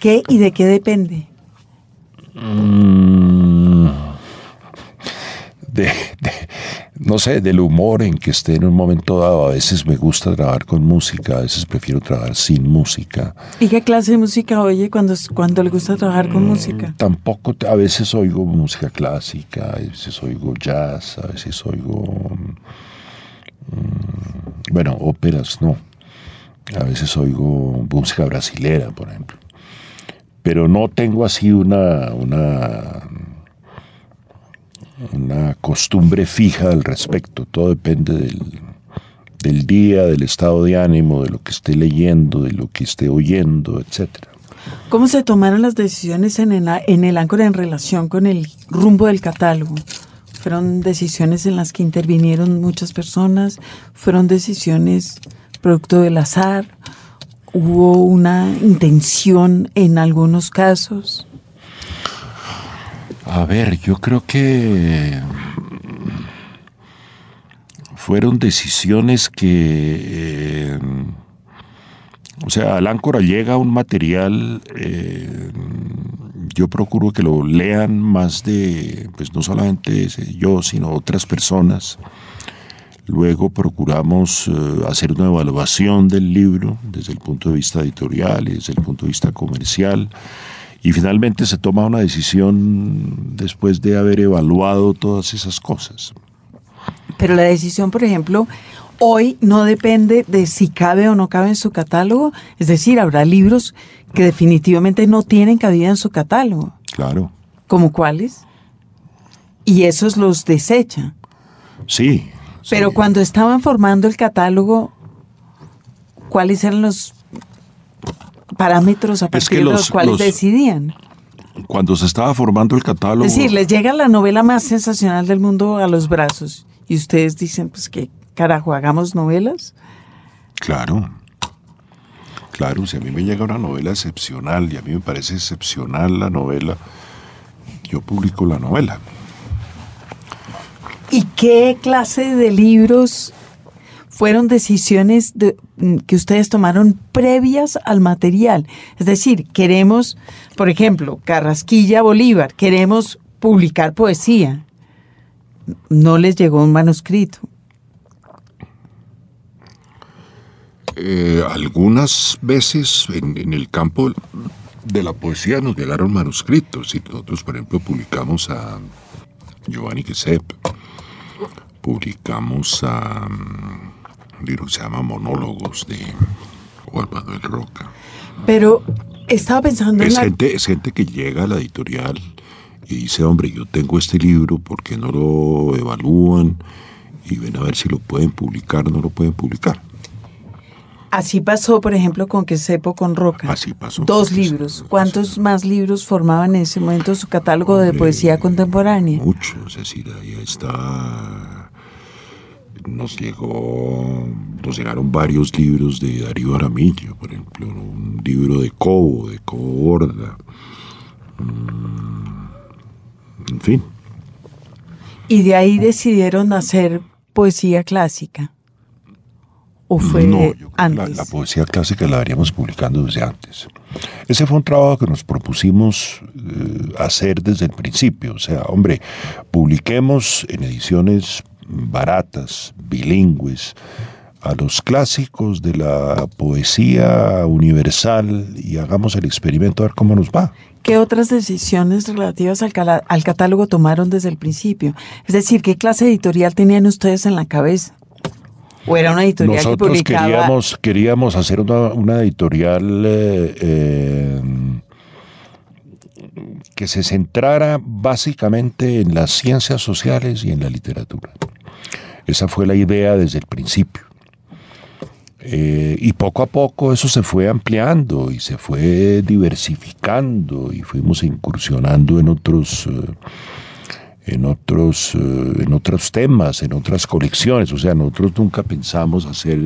¿Qué y de qué depende? Mm, de, de- no sé, del humor en que esté en un momento dado. A veces me gusta trabajar con música, a veces prefiero trabajar sin música. ¿Y qué clase de música oye cuando, cuando le gusta trabajar con música? Tampoco, a veces oigo música clásica, a veces oigo jazz, a veces oigo, mm, bueno, óperas no. A veces oigo música brasilera, por ejemplo. Pero no tengo así una, una, costumbre fija al respecto. Todo depende del, del día, del estado de ánimo, de lo que esté leyendo, de lo que esté oyendo, etcétera. ¿Cómo se tomaron las decisiones en el, en el Áncora en relación con el rumbo del catálogo? ¿Fueron decisiones en las que intervinieron muchas personas? ¿Fueron decisiones producto del azar? ¿Hubo una intención en algunos casos? A ver, yo creo que fueron decisiones que, eh, o sea, al Áncora llega un material, eh, yo procuro que lo lean más de, pues no solamente yo, sino otras personas. Luego procuramos eh, hacer una evaluación del libro desde el punto de vista editorial y desde el punto de vista comercial. Y finalmente se toma una decisión después de haber evaluado todas esas cosas. Pero la decisión, por ejemplo, hoy no depende de si cabe o no cabe en su catálogo. Es decir, habrá libros que definitivamente no tienen cabida en su catálogo. Claro. ¿Como cuáles? Y esos los desecha. Sí. Pero sí. cuando estaban formando el catálogo, ¿cuáles eran los parámetros a Es partir que de los- los cuales los- decidían? Cuando se estaba formando el catálogo... Es decir, les llega la novela más sensacional del mundo a los brazos y ustedes dicen, pues que carajo, hagamos novelas. Claro. Claro, si a mí me llega una novela excepcional y a mí me parece excepcional la novela, yo publico la novela. ¿Y qué clase de libros fueron decisiones de- mm, que ustedes tomaron previas al material? Es decir, queremos, por ejemplo, Carrasquilla Bolívar, queremos publicar poesía. No les llegó un manuscrito. Eh, algunas veces en, en el campo de la poesía nos llegaron manuscritos y nosotros, por ejemplo, publicamos a Giovanni Quesep, publicamos un libro que se llama Monólogos de Juan Manuel Roca. Pero estaba pensando en Es la... gente, es gente que llega a la editorial y dice, hombre, yo tengo este libro, ¿por qué no lo evalúan? Y ven a ver si lo pueden publicar o no lo pueden publicar. Así pasó, por ejemplo, con Que Sepo con Roca. Así pasó. Dos libros. ¿Cuántos más libros formaban en ese momento su catálogo de poesía contemporánea? Mucho, es decir, ahí está. Nos llegó, nos llegaron varios libros de Darío Aramillo, por ejemplo, un libro de Cobo, de Cobo Borda. Mm, En fin, Y de ahí decidieron hacer poesía clásica. o fue no, yo antes? La, la poesía clásica la veríamos publicando desde antes. Ese fue un trabajo que nos propusimos eh, hacer desde el principio. O sea, hombre, publiquemos en ediciones baratas, bilingües, a los clásicos de la poesía universal y hagamos el experimento a ver cómo nos va. ¿Qué otras decisiones relativas al, al catálogo tomaron desde el principio? Es decir, ¿qué clase editorial tenían ustedes en la cabeza? ¿O era una editorial que Nosotros publicaba? queríamos, queríamos hacer una, una editorial eh, eh, que se centrara básicamente en las ciencias sociales y en la literatura. Esa fue la idea desde el principio. Eh, y poco a poco eso se fue ampliando y se fue diversificando y fuimos incursionando en otros, eh, en otros, eh, en otros temas, en otras colecciones. O sea, nosotros nunca pensamos hacer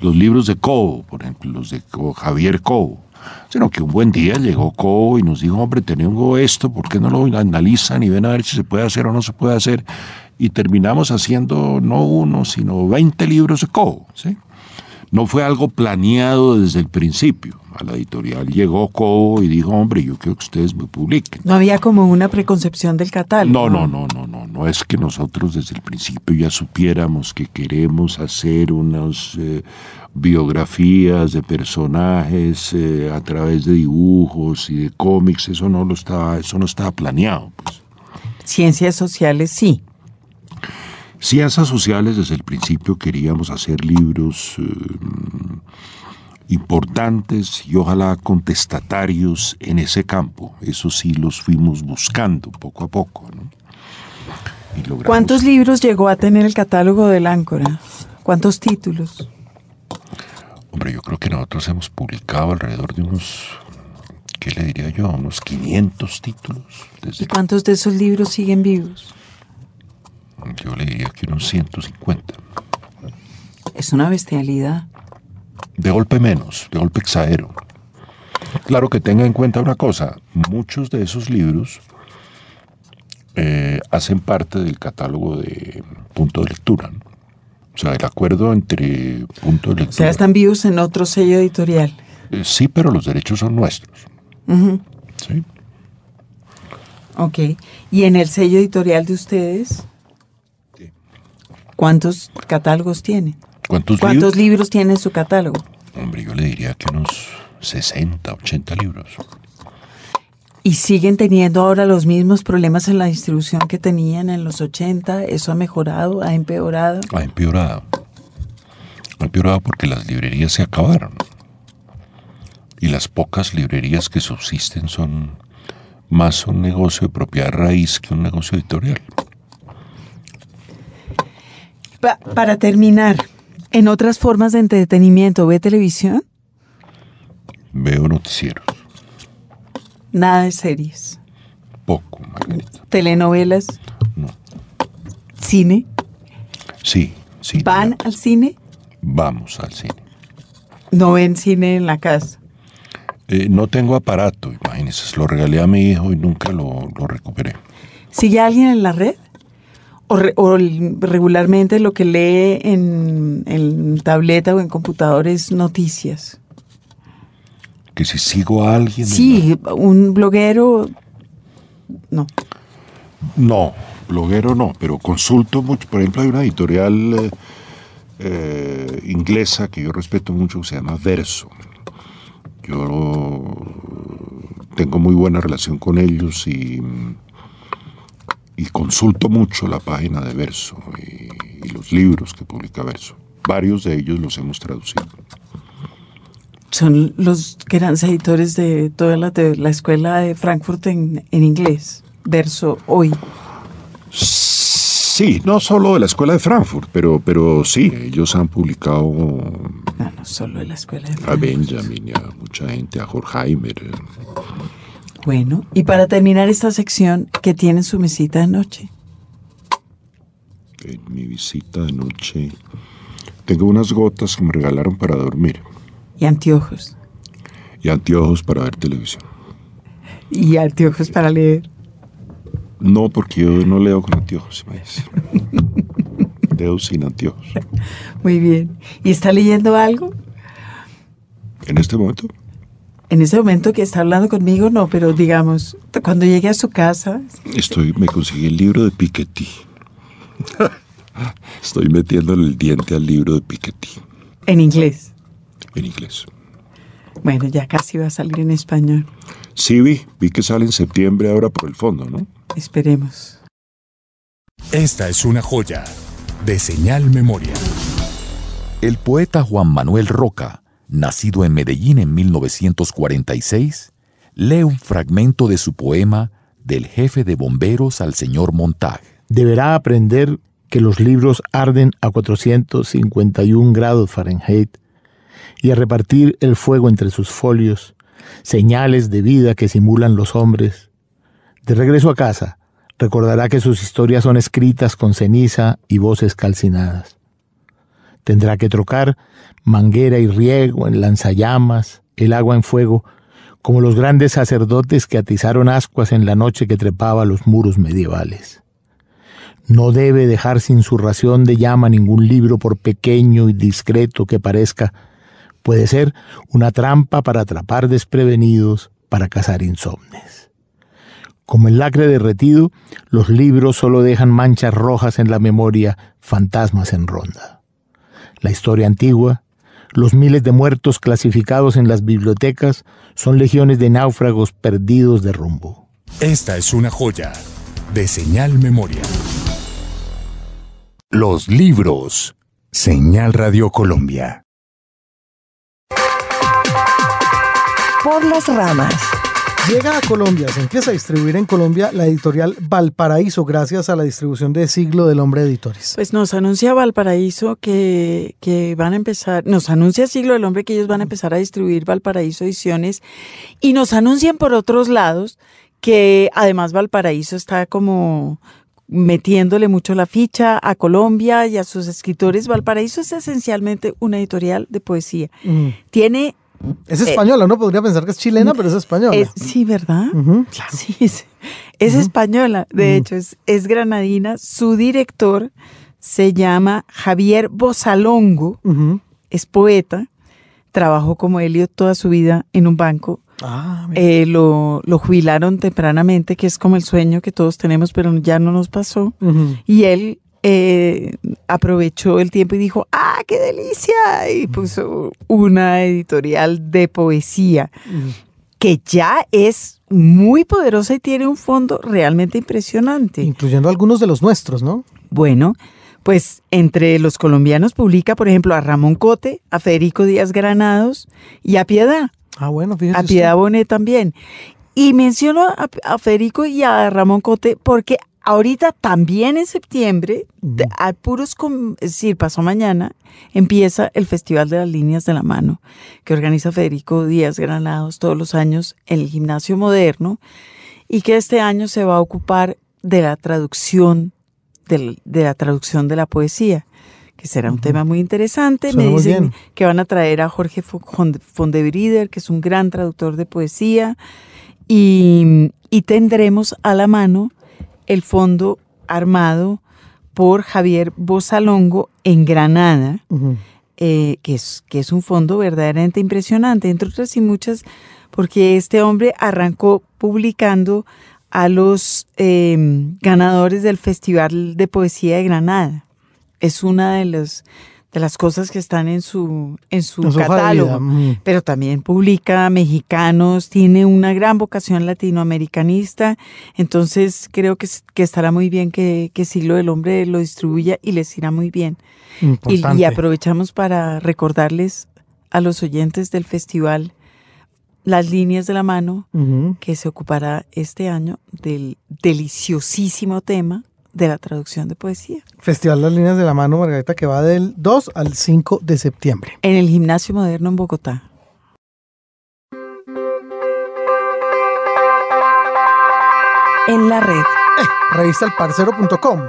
los libros de Cobo, por ejemplo, los de Javier Cobo. Sino que un buen día llegó Cobo y nos dijo, hombre, tenemos esto, ¿por qué no lo analizan y ven a ver si se puede hacer o no se puede hacer? Y terminamos haciendo no uno, sino 20 libros de Cobo, ¿sí? No fue algo planeado desde el principio. A la editorial llegó Cobo y dijo, hombre, yo quiero que ustedes me publiquen. No había como una preconcepción del catálogo. No, no, no, no, no, no es que nosotros desde el principio ya supiéramos que queremos hacer unas eh, biografías de personajes eh, a través de dibujos y de cómics, eso no lo estaba, eso no estaba planeado. Pues. Ciencias sociales sí. Ciencias sociales desde el principio queríamos hacer libros eh, importantes y ojalá contestatarios en ese campo. Eso sí los fuimos buscando poco a poco. ¿no? Y logramos- ¿Cuántos libros llegó a tener el catálogo del Áncora? ¿Cuántos títulos? Hombre, yo creo que nosotros hemos publicado alrededor de unos, ¿qué le diría yo? Unos 500 títulos. Desde, ¿Y cuántos de esos libros siguen vivos? Yo le diría que unos 150. Es una bestialidad. De golpe menos, de golpe exagero. Claro que tenga en cuenta una cosa, muchos de esos libros eh, hacen parte del catálogo de punto de lectura. ¿no? O sea, el acuerdo entre punto de O sea, lectura. están vivos en otro sello editorial. Eh, sí, pero los derechos son nuestros. ¿sí? Ok. ¿Y en el sello editorial de ustedes? ¿Cuántos catálogos tienen? ¿Cuántos, ¿Cuántos libros? libros tiene su catálogo? Hombre, yo le diría que unos 60, 80 libros. ¿Y siguen teniendo ahora los mismos problemas en la distribución que tenían en los 80? ¿Eso ha mejorado? ¿Ha empeorado? Ha empeorado. Ha empeorado porque las librerías se acabaron. Y las pocas librerías que subsisten son más un negocio de propiedad raíz que un negocio editorial. Pa- para terminar, ¿en otras formas de entretenimiento ve televisión? Veo noticieros. Nada de series. Poco, Margarita. ¿Telenovelas? No. ¿Cine? Sí, sí. ¿Van al cine? Vamos al cine. ¿No ven cine en la casa? Eh, no tengo aparato, imagínense. se Lo regalé a mi hijo y nunca lo, lo recuperé. ¿Sigue alguien en la red? ¿O, re- o el- regularmente lo que lee en, en tableta o en computador es noticias? Que si sigo a alguien... en Sí, un bloguero... No. No, bloguero no, pero consulto mucho. Por ejemplo, hay una editorial eh, eh, inglesa que yo respeto mucho que se llama Verso. Yo tengo muy buena relación con ellos y, y consulto mucho la página de Verso y, y los libros que publica Verso. Varios de ellos los hemos traducido. Son los grandes editores de toda la, de la escuela de Frankfurt en, en inglés. Verso hoy. Sí, no solo de la escuela de Frankfurt, pero, pero sí, ellos han publicado No, no solo de la escuela de a Frankfurt. Benjamin y a mucha gente, a Horkheimer. Bueno, y para terminar esta sección, ¿qué tiene en su mesita de noche? En mi visita de noche tengo unas gotas que me regalaron para dormir Y anteojos. y anteojos para ver televisión. Y anteojos para leer. No, porque yo no leo con anteojos. imagínese. <laughs> dedos sin anteojos. Muy bien. ¿Y está leyendo algo? En este momento, En ese momento que está hablando conmigo, no, pero digamos, cuando llegue a su casa, estoy, me conseguí el libro de Piketty. <laughs> Estoy metiéndole el diente al libro de Piketty en inglés. en inglés. Bueno, ya casi va a salir en español. Sí, vi, vi que sale en septiembre ahora por el fondo, ¿no? Esperemos. Esta es una joya de señal memoria. El poeta Juan Manuel Roca, nacido en Medellín en 1946, lee un fragmento de su poema Del jefe de bomberos al señor Montag. deberá aprender que los libros arden a 451 grados Fahrenheit y a repartir el fuego entre sus folios, señales de vida que simulan los hombres. De regreso a casa, recordará que sus historias son escritas con ceniza y voces calcinadas. Tendrá que trocar manguera y riego en lanzallamas, el agua en fuego, como los grandes sacerdotes que atizaron ascuas en la noche que trepaba los muros medievales. No debe dejar sin su ración de llama ningún libro por pequeño y discreto que parezca. Puede ser una trampa para atrapar desprevenidos, para cazar insomnes. Como el lacre derretido, los libros solo dejan manchas rojas en la memoria, fantasmas en ronda. La historia antigua, los miles de muertos clasificados en las bibliotecas son legiones de náufragos perdidos de rumbo. Esta es una joya de señal memoria. Los libros. Señal Radio Colombia. Por las ramas. Llega a Colombia, se empieza a distribuir en Colombia la editorial Valparaíso gracias a la distribución de Siglo del Hombre Editores. Pues nos anuncia Valparaíso que, que van a empezar, nos anuncia Siglo del Hombre que ellos van a empezar a distribuir Valparaíso Ediciones y nos anuncian por otros lados que además Valparaíso está como metiéndole mucho la ficha a Colombia y a sus escritores. Valparaíso es esencialmente una editorial de poesía. Mm. Tiene Es española, ¿no? Podría pensar que es chilena, pero es española. es- sí, ¿verdad? Ujú. Sí, es, es española, de hecho, es, es granadina. Su director se llama Javier Bosalongo, es poeta, trabajó como Elliot toda su vida en un banco. Ah. Eh, lo, lo jubilaron tempranamente, que es como el sueño que todos tenemos, pero ya no nos pasó. Y él eh, aprovechó el tiempo y dijo, ¡ah, qué delicia! Y puso una editorial de poesía que ya es muy poderosa y tiene un fondo realmente impresionante. Incluyendo algunos de los nuestros, ¿no? Bueno, pues entre los colombianos publica, por ejemplo, a Ramón Cote, a Federico Díaz Granados y a Piedad. Ah, bueno, fíjese. A Piedad Bonet también. Y menciono a, a Federico y a Ramón Cote porque ahorita también en septiembre, de- a puros, com- es decir, pasó mañana, empieza el Festival de las Líneas de la Mano, que organiza Federico Díaz Granados todos los años en el Gimnasio Moderno y que este año se va a ocupar de la traducción, de la traducción de la poesía que será un tema muy interesante. Suena Me dicen bien. que van a traer a Jorge Fondebrider, que es un gran traductor de poesía, y, y tendremos a la mano el fondo armado por Javier Bosalongo en Granada, eh, que, es, que es un fondo verdaderamente impresionante, entre otras y muchas, porque este hombre arrancó publicando a los eh, ganadores del Festival de Poesía de Granada. Es una de, los, de las cosas que están en su, en su catálogo. ujú. Pero también publica mexicanos, tiene una gran vocación latinoamericanista, entonces creo que, es- que estará muy bien que, que Siglo del Hombre lo distribuya y les irá muy bien. Y, y aprovechamos para recordarles a los oyentes del festival las líneas de la mano que se ocupará este año del deliciosísimo tema de la traducción de poesía Festival Las Líneas de la Mano, Margarita, que va del 2 al 5 de septiembre. en el Gimnasio Moderno en Bogotá. En la red. Revistalparcero.com.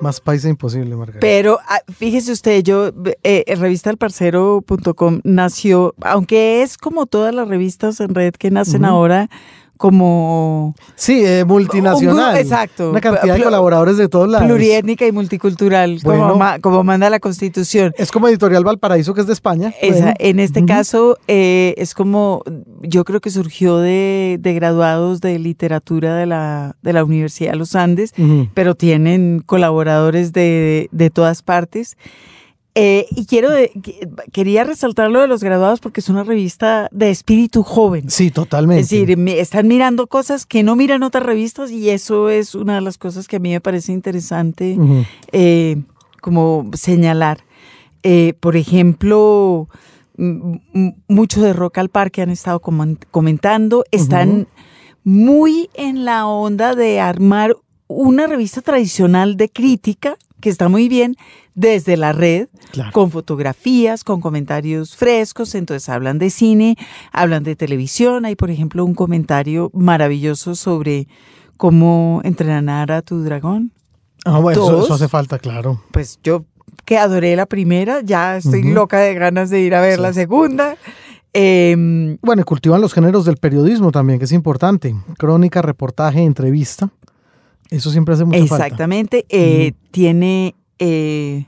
Más paisa imposible, Margarita. Pero ah, fíjese usted, yo, eh, revistalparcero.com nació, aunque es como todas las revistas en red que nacen ahora como Sí, eh, multinacional. Un exacto. Una cantidad de colaboradores de todos lados. pluriétnica y multicultural, Bueno. como, ma- como manda la Constitución. Es como Editorial Valparaíso, que es de España. Esa- Bueno. en este caso eh, es como, yo creo que surgió de, de graduados de literatura de la, de la Universidad de los Andes, pero tienen colaboradores de, de todas partes. Eh, y quiero quería resaltar lo de los graduados porque es una revista de espíritu joven. Sí, totalmente. Es decir, me- están mirando cosas que no miran otras revistas y eso es una de las cosas que a mí me parece interesante eh, como señalar. Eh, por ejemplo, mucho de Rock al Parque han estado comentando, están muy en la onda de armar una revista tradicional de crítica, que está muy bien, desde la red, Claro. con fotografías, con comentarios frescos, entonces hablan de cine, hablan de televisión, hay por ejemplo un comentario maravilloso sobre cómo entrenar a tu dragón. Ah, bueno, eso, hace falta, claro. Pues yo que adoré la primera, ya estoy loca de ganas de ir a ver Sí. la segunda. Em, Bueno, y cultivan los géneros del periodismo también, que es importante. Crónica, reportaje, entrevista. Eso siempre hace mucha falta. Exactamente. eh, Tiene eh,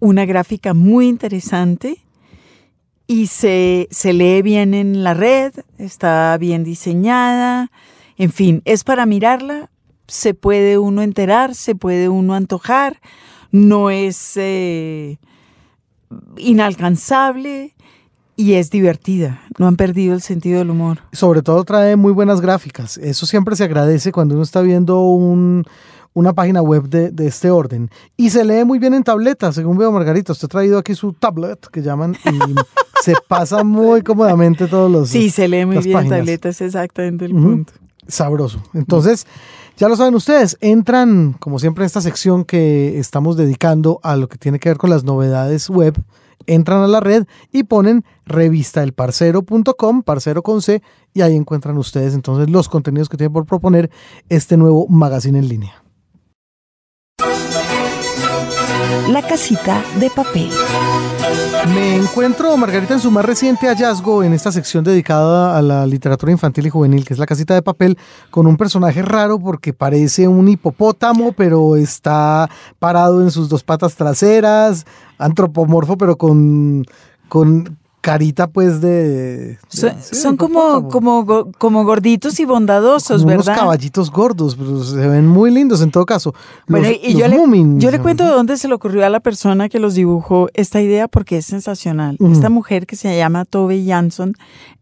una gráfica muy interesante y se, se lee bien en la red, está bien diseñada. En fin, es para mirarla, se puede uno enterar, se puede uno antojar, no es eh, inalcanzable y es divertida. No han perdido el sentido del humor. Sobre todo trae muy buenas gráficas. Eso siempre se agradece cuando uno está viendo un, una página web de, de este orden. Y se lee muy bien en tableta, según veo Margarita. Usted ha traído aquí su tablet, que llaman, y <laughs> se pasa muy cómodamente todos los... Sí, se lee muy bien en tableta, es exactamente el punto. sabroso. Entonces, ya lo saben ustedes, entran, como siempre, en esta sección que estamos dedicando a lo que tiene que ver con las novedades web, entran a la red y ponen revistaelparcero.com, parcero con C, y ahí encuentran ustedes entonces los contenidos que tienen por proponer este nuevo magazine en línea. La casita de papel. Me encuentro, Margarita, en su más reciente hallazgo en esta sección dedicada a la literatura infantil y juvenil, que es la casita de papel, con un personaje raro porque parece un hipopótamo, pero está parado en sus dos patas traseras, antropomorfo, pero con, con carita pues de... de- Son, sí, son como, como, como gorditos y bondadosos, Como unos ¿verdad? caballitos gordos, pero se ven muy lindos en todo caso. Los, Bueno, y los yo le, Moomins, yo le cuento de dónde se le ocurrió a la persona que los dibujó esta idea porque es sensacional. Esta mujer que se llama Tove Jansson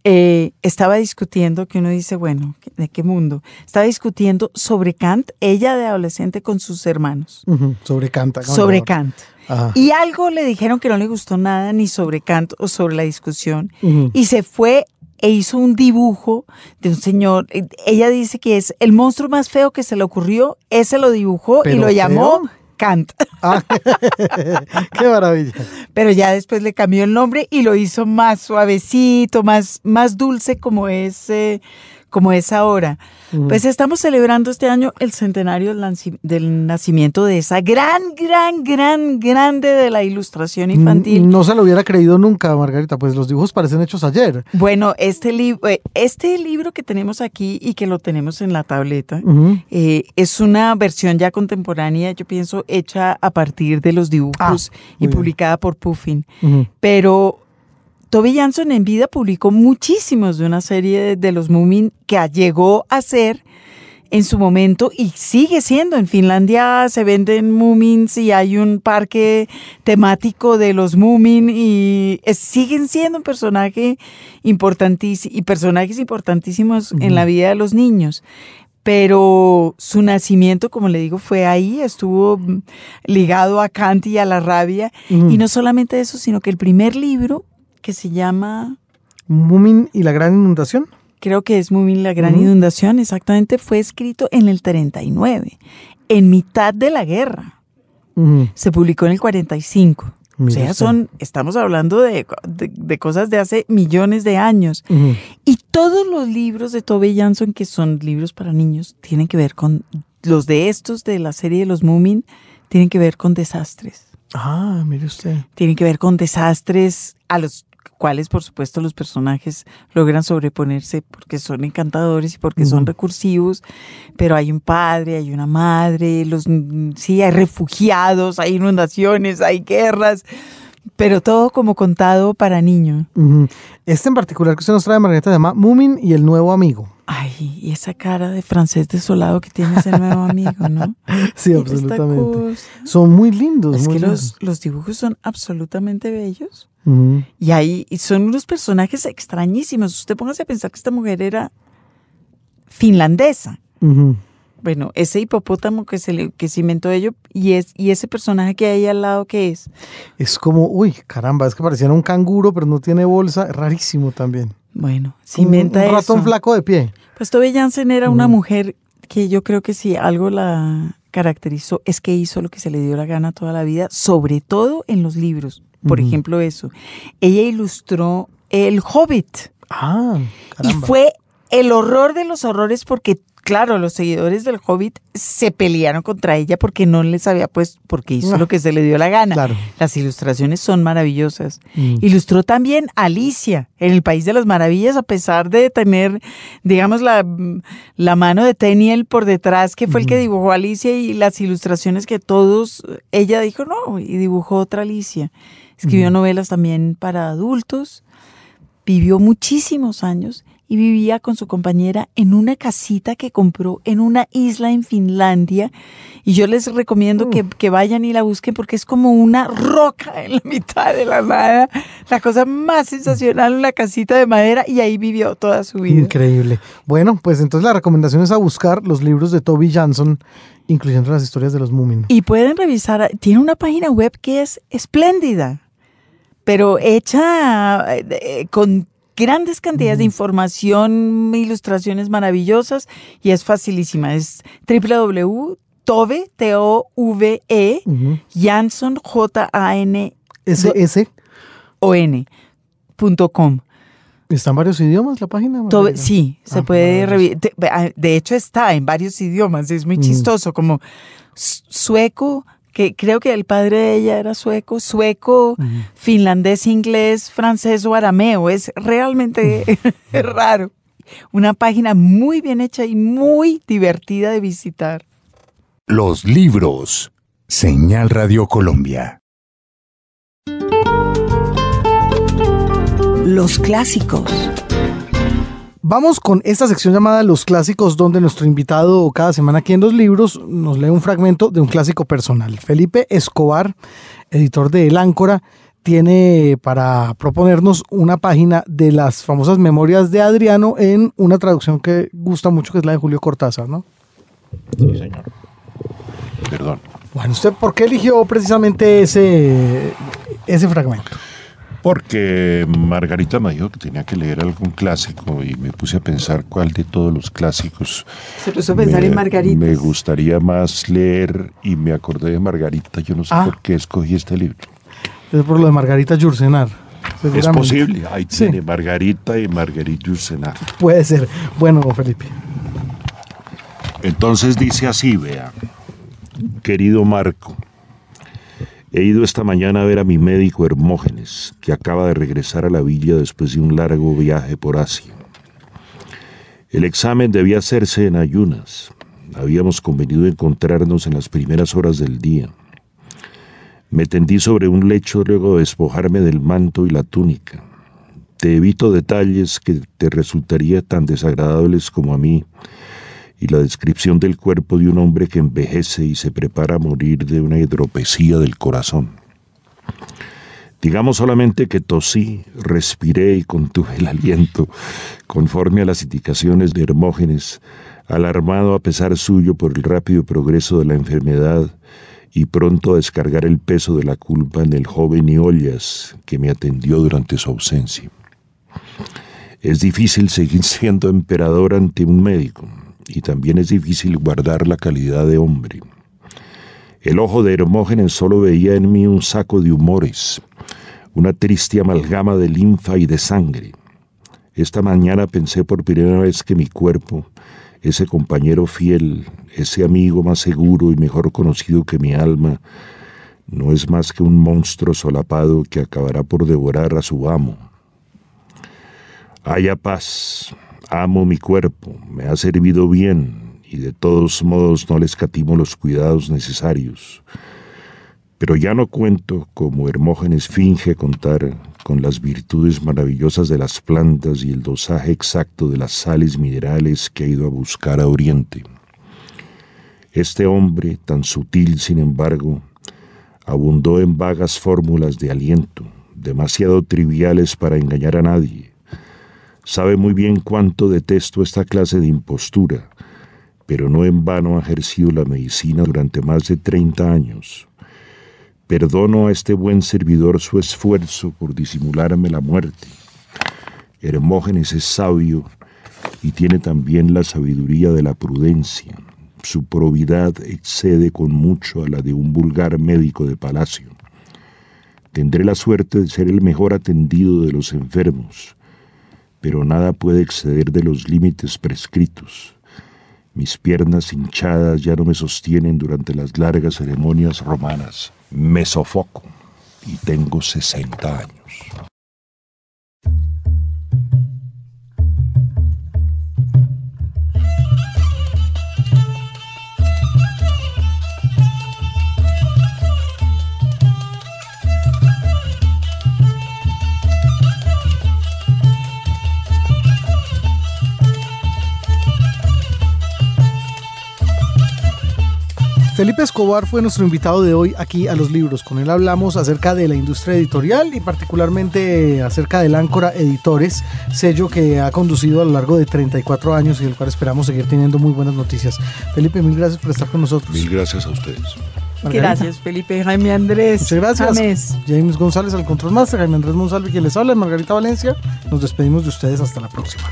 eh, estaba discutiendo, que uno dice, bueno, ¿de qué mundo? Estaba discutiendo sobre Kant, ella de adolescente con sus hermanos, sobre Canta. sobre Kant. Ajá. Y algo le dijeron que no le gustó nada ni sobre Kant o sobre la discusión. Y se fue e hizo un dibujo de un señor. eh, Ella dice que es el monstruo más feo que se le ocurrió. Ese lo dibujó y ¿Pero lo llamó feo? Kant. Ah, <laughs> qué maravilla. Pero ya después le cambió el nombre y lo hizo más suavecito, más, más dulce como es, eh, como es ahora. Pues estamos celebrando este año el centenario del, nacimiento de esa gran, gran, gran, grande de la ilustración infantil. Mm, No se lo hubiera creído nunca, Margarita, pues los dibujos parecen hechos ayer. Bueno, este, libro este libro que tenemos aquí y que lo tenemos en la tableta eh, es una versión ya contemporánea, yo pienso, hecha a partir de los dibujos Ah, y bien. publicada por Puffin. Pero Toby Jansson en vida publicó muchísimos de una serie de, los Moomin que llegó a ser en su momento y sigue siendo. En Finlandia se venden Moomins y hay un parque temático de los Moomin y es- siguen siendo un personaje importantísimo y personajes importantísimos en la vida de los niños. Pero su nacimiento, como le digo, fue ahí, estuvo ligado a Kant y a la rabia. Y no solamente eso, sino que el primer libro, que se llama Moomin y la gran inundación. creo que es muy bien la gran inundación, exactamente, fue escrito en el 39, en mitad de la guerra. Se publicó en el 45. O Mire sea, son, estamos hablando de, de- de cosas de hace millones de años. Y todos los libros de Tove Jansson, que son libros para niños, tienen que ver con, los de estos de la serie de los Moomin, tienen que ver con desastres. Ah, mire usted. Tienen que ver con desastres a los cuales por supuesto los personajes logran sobreponerse porque son encantadores y porque son recursivos, pero hay un padre, hay una madre, los sí, hay refugiados, hay inundaciones, hay guerras, pero todo como contado para niños. Este en particular que usted nos trae, Margarita, se llama Mumin y el nuevo amigo. Ay, y esa cara de francés desolado que tiene ese nuevo amigo, ¿no? <laughs> Sí, absolutamente. Son muy lindos. Es que Los, los, dibujos son absolutamente bellos. Y ahí y son unos personajes extrañísimos. Usted póngase a pensar que esta mujer era finlandesa. Bueno, ese hipopótamo que se, le, que se inventó ello y, es, y ese personaje que hay al lado, ¿qué es? Es como, uy, caramba, es que pareciera un canguro, pero no tiene bolsa. Rarísimo también. Bueno, se inventa un, un ratón flaco de pie. Pues Tove Jansen era una mujer que yo creo que si algo la caracterizó es que hizo lo que se le dio la gana toda la vida, sobre todo en los libros. Por ejemplo, eso. Ella ilustró El Hobbit. Ah, caramba. Y fue el horror de los horrores porque claro, los seguidores del Hobbit se pelearon contra ella porque no les había puesto, porque hizo lo que se le dio la gana. Claro. Las ilustraciones son maravillosas. Ilustró también Alicia en el País de las Maravillas, a pesar de tener, digamos, la, la mano de Teniel por detrás, que fue el que dibujó Alicia y las ilustraciones que todos, ella dijo no, y dibujó otra Alicia. Escribió novelas también para adultos, vivió muchísimos años y vivía con su compañera en una casita que compró en una isla en Finlandia. Y yo les recomiendo que, que, vayan y la busquen porque es como una roca en la mitad de la nada. La cosa más sensacional, una casita de madera y ahí vivió toda su vida. Increíble. Bueno, pues entonces la recomendación es a buscar los libros de Toby Jansson, incluyendo las historias de los Moomin. Y pueden revisar, tiene una página web que es espléndida, pero hecha eh, con grandes cantidades de información, ilustraciones maravillosas y es facilísima. Es www.tove, T-O-V-E, Jansson, J-A-N. S-S. O-N. .com. ¿Está en varios idiomas la página? sí, se puede de, de, hecho está en varios idiomas, es muy chistoso, como sueco, que creo que el padre de ella era sueco, sueco, finlandés, inglés, francés o arameo. Es realmente <laughs> raro. Una página muy bien hecha y muy divertida de visitar. Los libros. Señal Radio Colombia. Los clásicos. Vamos con esta sección llamada Los Clásicos, donde nuestro invitado cada semana aquí en los libros nos lee un fragmento de un clásico personal. Felipe Escobar, editor de El Áncora, tiene para proponernos una página de las famosas memorias de Adriano en una traducción que gusta mucho, que es la de Julio Cortázar, ¿no? Sí, señor. Perdón. Bueno, ¿usted por qué eligió precisamente ese, ese fragmento? Porque Margarita me dijo que tenía que leer algún clásico y me puse a pensar cuál de todos los clásicos. Se puso a pensar me, en Margarita. Me gustaría más leer y me acordé de Margarita. Yo no sé Ah. por qué escogí este libro. Es por lo de Margarita Yursenar. Es posible. Ahí Sí. tiene Margarita y Margarita Yursenar. Puede ser. Bueno, Felipe. Entonces dice así, vea. Querido Marco, he ido esta mañana a ver a mi médico Hermógenes, que acaba de regresar a la villa después de un largo viaje por Asia. El examen debía hacerse en ayunas. Habíamos convenido encontrarnos en las primeras horas del día. Me tendí sobre un lecho luego de despojarme del manto y la túnica. Te evito detalles que te resultarían tan desagradables como a mí, y la descripción del cuerpo de un hombre que envejece y se prepara a morir de una hidropesía del corazón. Digamos solamente que tosí, respiré y contuve el aliento, conforme a las indicaciones de Hermógenes, alarmado a pesar suyo por el rápido progreso de la enfermedad y pronto a descargar el peso de la culpa en el joven Iollas que me atendió durante su ausencia. Es difícil seguir siendo emperador ante un médico y también es difícil guardar la calidad de hombre. El ojo de Hermógenes solo veía en mí un saco de humores, una triste amalgama de linfa y de sangre. Esta mañana pensé por primera vez que mi cuerpo, ese compañero fiel, ese amigo más seguro y mejor conocido que mi alma, no es más que un monstruo solapado que acabará por devorar a su amo, Haya paz, amo mi cuerpo, me ha servido bien y de todos modos no le escatimo los cuidados necesarios. Pero ya no cuento, como Hermógenes finge contar, con las virtudes maravillosas de las plantas y el dosaje exacto de las sales minerales que ha ido a buscar a Oriente. Este hombre, tan sutil sin embargo, abundó en vagas fórmulas de aliento, demasiado triviales para engañar a nadie. Sabe muy bien cuánto detesto esta clase de impostura, pero no en vano ha ejercido la medicina durante más de treinta años. Perdono a este buen servidor su esfuerzo por disimularme la muerte. Hermógenes es sabio y tiene también la sabiduría de la prudencia. Su probidad excede con mucho a la de un vulgar médico de palacio. Tendré la suerte de ser el mejor atendido de los enfermos, pero nada puede exceder de los límites prescritos. Mis piernas hinchadas ya no me sostienen durante las largas ceremonias romanas me sofoco y tengo 60 años. Felipe Escobar fue nuestro invitado de hoy aquí a los libros. Con él hablamos acerca de la industria editorial y particularmente acerca del Áncora Editores, sello que ha conducido a lo largo de 34 años y del cual esperamos seguir teniendo muy buenas noticias. Felipe, mil gracias por estar con nosotros. Mil gracias a ustedes. Gracias, Felipe. Jaime Andrés. Muchas gracias. James. James González al Control Master, Jaime Andrés Monsalve quien les habla, Margarita Valencia. Nos despedimos de ustedes hasta la próxima.